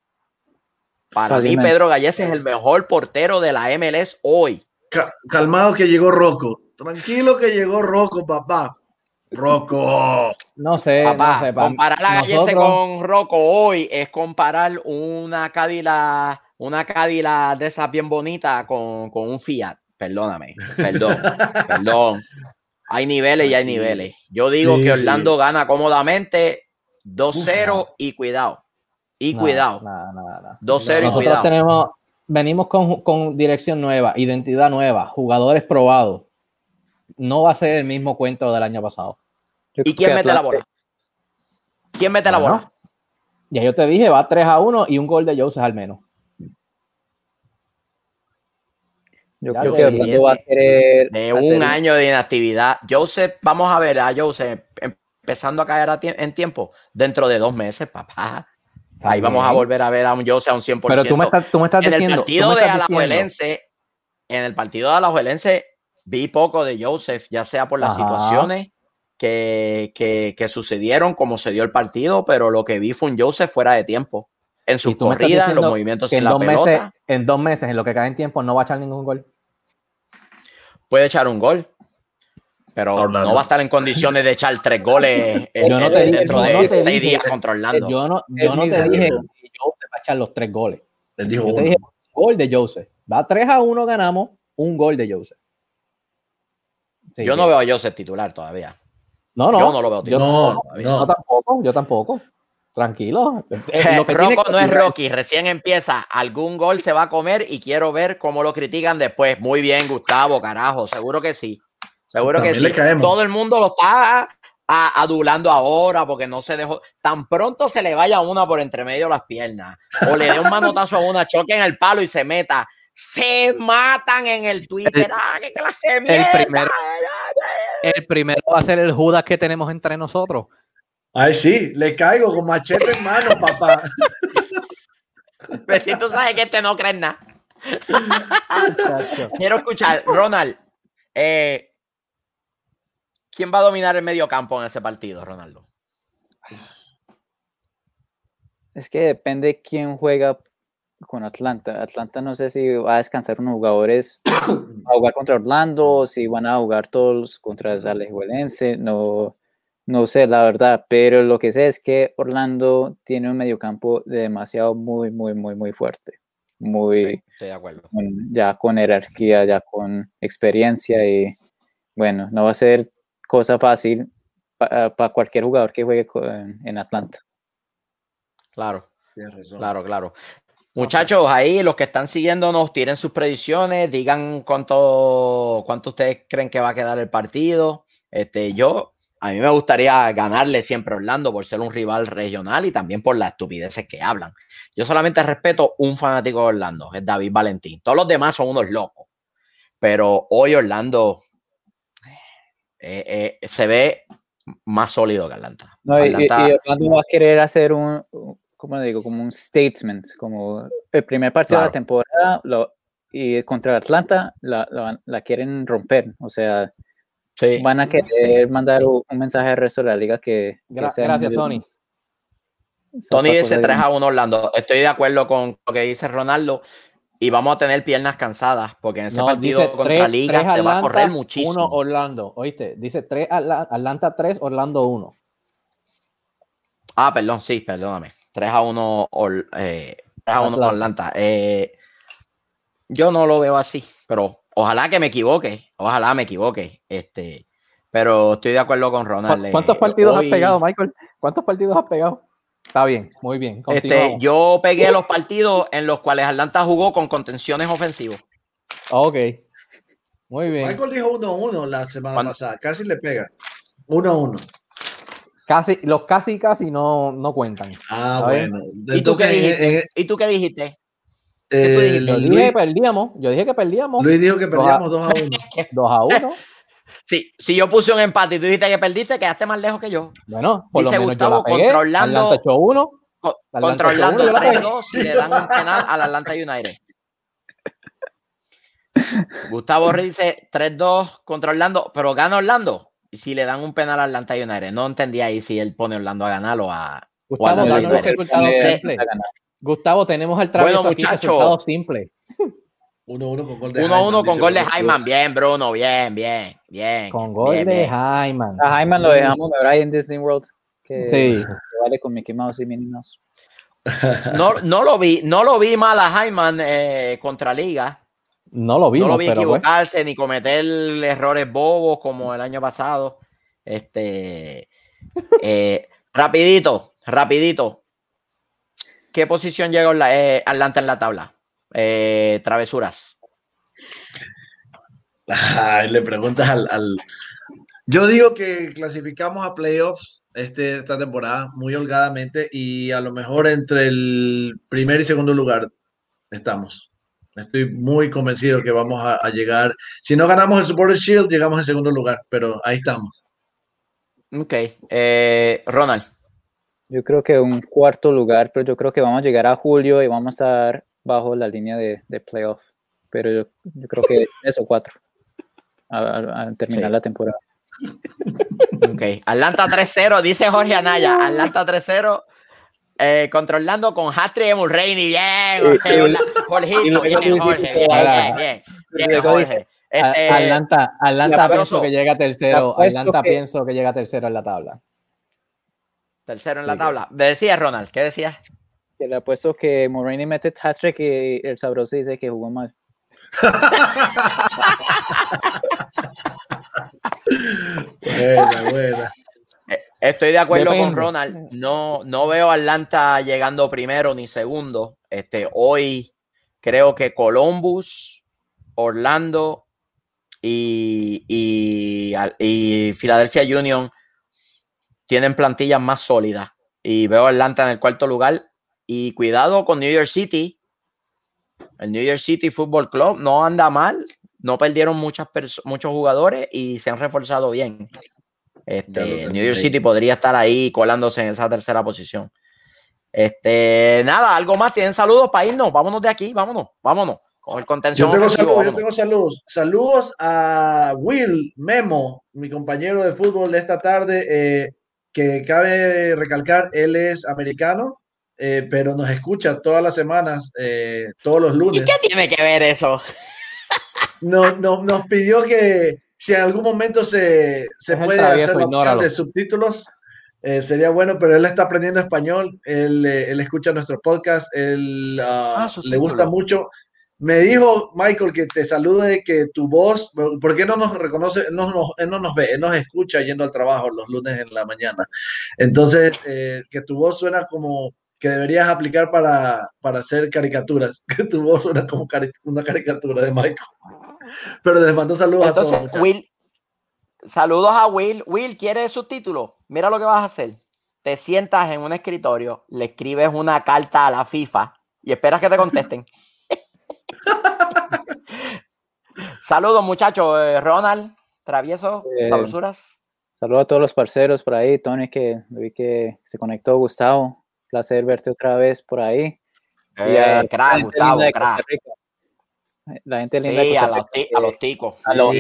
Para mí. Pedro Gallese es el mejor portero de la MLS hoy. Ca- calmado que llegó Rocco. Tranquilo que llegó Rocco, papá. Rocco. No sé, Papá, no sé. pa- comparar a Gallese nosotros- con Rocco hoy es comparar una Cadillac, una Cadillac de esas bien bonitas con, con un Fiat. Perdóname, perdón, perdón. Hay niveles y hay niveles. Yo digo Sí, que sí. Orlando gana cómodamente 2-0 y cuidado. Y Nada, cuidado. nada, nada, nada. 2-0 y Nosotros cuidado. tenemos, venimos con, con dirección nueva, identidad nueva, jugadores probados. No va a ser el mismo cuento del año pasado. Yo ¿Y quién mete la bola? ¿Quién mete la Bueno, bola? Ya yo te dije, va 3 a 1 y un gol de Joseph al menos. Yo Ya creo que. Orlando va a querer De hacer- un año de inactividad. Joseph, vamos a ver a Joseph empezando a caer a tie- en tiempo dentro de dos meses, papá. Ahí vamos a volver a ver a un Joseph a un 100%. Pero tú me estás, tú me estás en el diciendo. partido de Alajuelense, en el partido de Alajuelense, vi poco de Joseph, ya sea por las Ajá. situaciones que, que, que sucedieron, como se dio el partido, pero lo que vi fue un Joseph fuera de tiempo. En sus corridas, en los movimientos en la dos, pelota, meses, en dos meses, en lo que cae en tiempo, no va a echar ningún gol. puede echar un gol. Pero Orlando. no va a estar en condiciones de echar tres goles en- Yo no en- te dije- dentro de no te seis dije- días contra Orlando. Yo no, yo no te dije que Joseph va a echar los tres goles. Él dijo Yo te uno. dije gol de Joseph. Va 3 a 1, ganamos un gol de Joseph. Sí, Yo no veo a Joseph titular todavía. No, no. yo no lo veo Yo, titular. No, todavía. yo no. tampoco, yo tampoco. Tranquilo. Eh, lo que tiene Rocco que no es Rocky, recién empieza. Algún gol se va a comer y quiero ver cómo lo critican después. Muy bien, Gustavo, carajo, seguro que sí. Seguro que sí. caemos. Todo el mundo lo está a- adulando ahora porque no se dejó. Tan pronto se le vaya una por entre medio las piernas o le dé un manotazo a una, choque en el palo y se meta. Se matan en el Twitter. El- ¡Ah, qué clase de mierda! primero- El primero va a ser el Judas que tenemos entre nosotros. Ay, sí, le caigo con machete en mano, papá. Pues si tú sabes que este no crees nada. Quiero escuchar, Ronald. eh, ¿Quién va a dominar el medio campo en ese partido, Ronaldo? Es que depende quién juega con Atlanta. Atlanta no sé si va a descansar unos jugadores a jugar contra Orlando, o si van a jugar todos contra el Alajuelense, no, no sé la verdad, pero lo que sé es que Orlando tiene un mediocampo demasiado muy, muy, muy, muy fuerte. Muy, Estoy de acuerdo. con- ya con jerarquía, ya con experiencia y bueno, no va a ser cosa fácil para cualquier jugador que juegue en Atlanta. Claro, claro, claro. Muchachos, ahí los que están siguiéndonos, tienen sus predicciones, digan cuánto, cuánto ustedes creen que va a quedar el partido. Este, yo, a mí me gustaría ganarle siempre a Orlando por ser un rival regional y también por las estupideces que hablan. Yo solamente respeto un fanático de Orlando, es David Valentín. Todos los demás son unos locos. Pero hoy Orlando eh, eh, se ve más sólido que Atlanta. No, y, Orlando va a querer hacer un, ¿cómo digo? Como un statement, como el primer partido de la temporada lo, y contra Atlanta la, la, quieren romper, o sea, van a querer mandar un, mensaje al resto de la liga que... gracias, Tony. Tony dice 3 a 1 Orlando. Estoy de acuerdo con lo que dice Ronaldo. Y vamos a tener piernas cansadas, porque en ese partido contra Liga se va a correr muchísimo. 1 Orlando, oíste, dice 3 Atlanta 3, Orlando 1. Ah, perdón, sí, perdóname. 3 a 1, eh, 3 a 1 Atlanta. Atlanta. Eh, yo no lo veo así, pero ojalá que me equivoque, ojalá me equivoque. Este, pero estoy de acuerdo con Ronald. ¿Cuántos eh, partidos has pegado, Michael? ¿Cuántos partidos has pegado? Está bien, muy bien. Este, yo pegué los partidos en los cuales Atlanta jugó con contenciones ofensivos. Ok. Muy bien. Michael dijo 1-1 la semana pasada. Casi le pega. 1-1. Casi, los casi casi no, no cuentan. Ah, bueno. ¿Y, tú qué dijiste? ¿Y tú qué dijiste? yo dije que perdíamos. Yo dije que perdíamos. Luis dijo que perdíamos 2 a 1. 2 a 1. Sí, si yo puse un empate y tú dijiste que perdiste, quedaste más lejos que yo. Bueno, por Dice lo menos Gustavo, yo la pegué. controlando. 1. controlando 3-2 si le dan un penal al Atlanta United. Gustavo dice 3-2 contra Orlando, pero gana Orlando. Y si le dan un penal al Atlanta United, no entendía ahí si él pone Orlando a ganar o a. Gustavo, o a Gustavo, tenemos al travieso bueno, muchacho, simple. 1-1 con gol de 1-1 con gol de Hyman. Bien, Bruno. Bien, bien, bien. Con gol de Hyman. A Hyman lo dejamos de Disney World. Que sí. vale con Mickey Mouse y Minnie Mouse. No, no lo vi, no lo vi mal a Hyman eh, contra Liga. No lo vi. No lo vi equivocarse ni cometer errores bobos como el año pasado. Este, eh, rapidito, rapidito. ¿Qué posición llegó eh, Atlanta en la tabla? Eh, travesuras. le preguntas al, Yo digo que clasificamos a playoffs este, esta temporada muy holgadamente y a lo mejor entre el primer y segundo lugar estamos. Estoy muy convencido que vamos a, llegar. Si no ganamos el Supporter Shield, llegamos en segundo lugar, pero ahí estamos. Ok. Eh, Ronald. Yo creo que un cuarto lugar, pero yo creo que vamos a llegar a julio y vamos a estar bajo la línea de, de playoff. Pero yo, yo, creo que eso, cuatro, a, terminar la temporada. Ok, Atlanta 3-0, dice Jorge Anaya, Atlanta 3-0. Eh, controlando con Hatri Mulreini, bien, Jorge, Jorge, bien, Jorge, bien, bien, bien, Jorge. Este, Atlanta, Atlanta pienso que llega tercero, Atlanta pienso que llega tercero en la tabla. Tercero en la tabla. Decía Ronald, ¿qué decías? Que le apuesto que Moraine mete hat-trick y el sabroso dice que jugó mal. buena, buena. Estoy de acuerdo con Ronald. No, no veo a Atlanta llegando primero ni segundo. Este, hoy creo que Columbus, Orlando y, y, y Philadelphia Union tienen plantillas más sólidas. Y veo a Atlanta en el cuarto lugar y cuidado con New York City. El New York City Football Club no anda mal. No perdieron muchas muchos jugadores y se han reforzado bien. Este, New York City podría estar ahí colándose en esa tercera posición. Este, nada, algo más. Tienen saludos para irnos. Vámonos de aquí, vámonos, vámonos. Con el contención. Yo tengo, saludos, yo tengo saludos. Saludos a Will Memo, mi compañero de fútbol de esta tarde. Eh, que cabe recalcar, él es americano, eh, pero nos escucha todas las semanas, eh, todos los lunes. ¿Y qué tiene que ver eso? No, nos pidió que si en algún momento se, se puede hacer la opción de subtítulos, eh, sería bueno, pero él está aprendiendo español, él, él escucha nuestro podcast, él ah, ah, le gusta mucho. Me dijo Michael que te salude, que tu voz, ¿por qué no nos reconoce? No, no, él no nos ve, él nos escucha yendo al trabajo los lunes en la mañana. Entonces, eh, que tu voz suena como que deberías aplicar para, para hacer caricaturas, que tu voz suena como una caricatura de Michael. Pero les mando saludos Entonces, a todos. Will, saludos a Will. Will, ¿quieres subtítulo? Mira lo que vas a hacer. Te sientas en un escritorio, le escribes una carta a la FIFA y esperas que te contesten. Saludos, muchachos. Eh, Ronald, Travieso, eh, Sabrosuras. Saludos a todos los parceros por ahí. Tony, que vi que se conectó. Gustavo, placer verte otra vez por ahí. Eh, crack, Gustavo, crack. La gente linda sí, a, los a, los ticos. A los,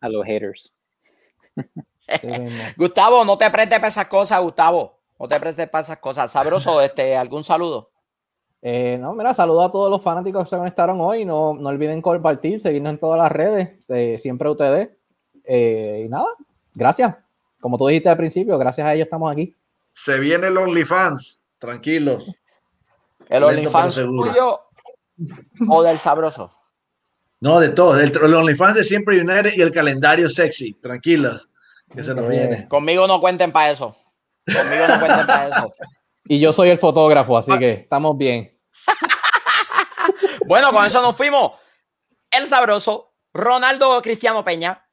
a los haters. Gustavo, no te prestes para esas cosas, Gustavo. No te prestes para esas cosas. Sabroso, este, ¿algún saludo? Eh, no, mira, saludo a todos los fanáticos que se conectaron hoy. No, no olviden compartir, seguirnos en todas las redes, eh, siempre UTD. Eh, y nada, gracias. Como tú dijiste al principio, gracias a ellos estamos aquí. Se viene el OnlyFans, tranquilos. ¿El OnlyFans tuyo o del sabroso? No, de todo. El, el OnlyFans de siempre United y el calendario sexy, tranquilos. Que se nos viene. Conmigo no cuenten para eso. Conmigo no cuenten para eso. Y yo soy el fotógrafo, así que estamos bien. Bueno, con eso nos fuimos. El sabroso, Ronaldo Cristiano Peña,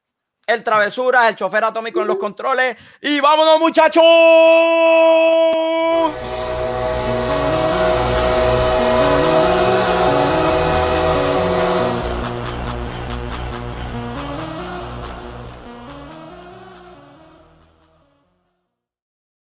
el travesura, el chofer atómico en los controles. Y vámonos, muchachos.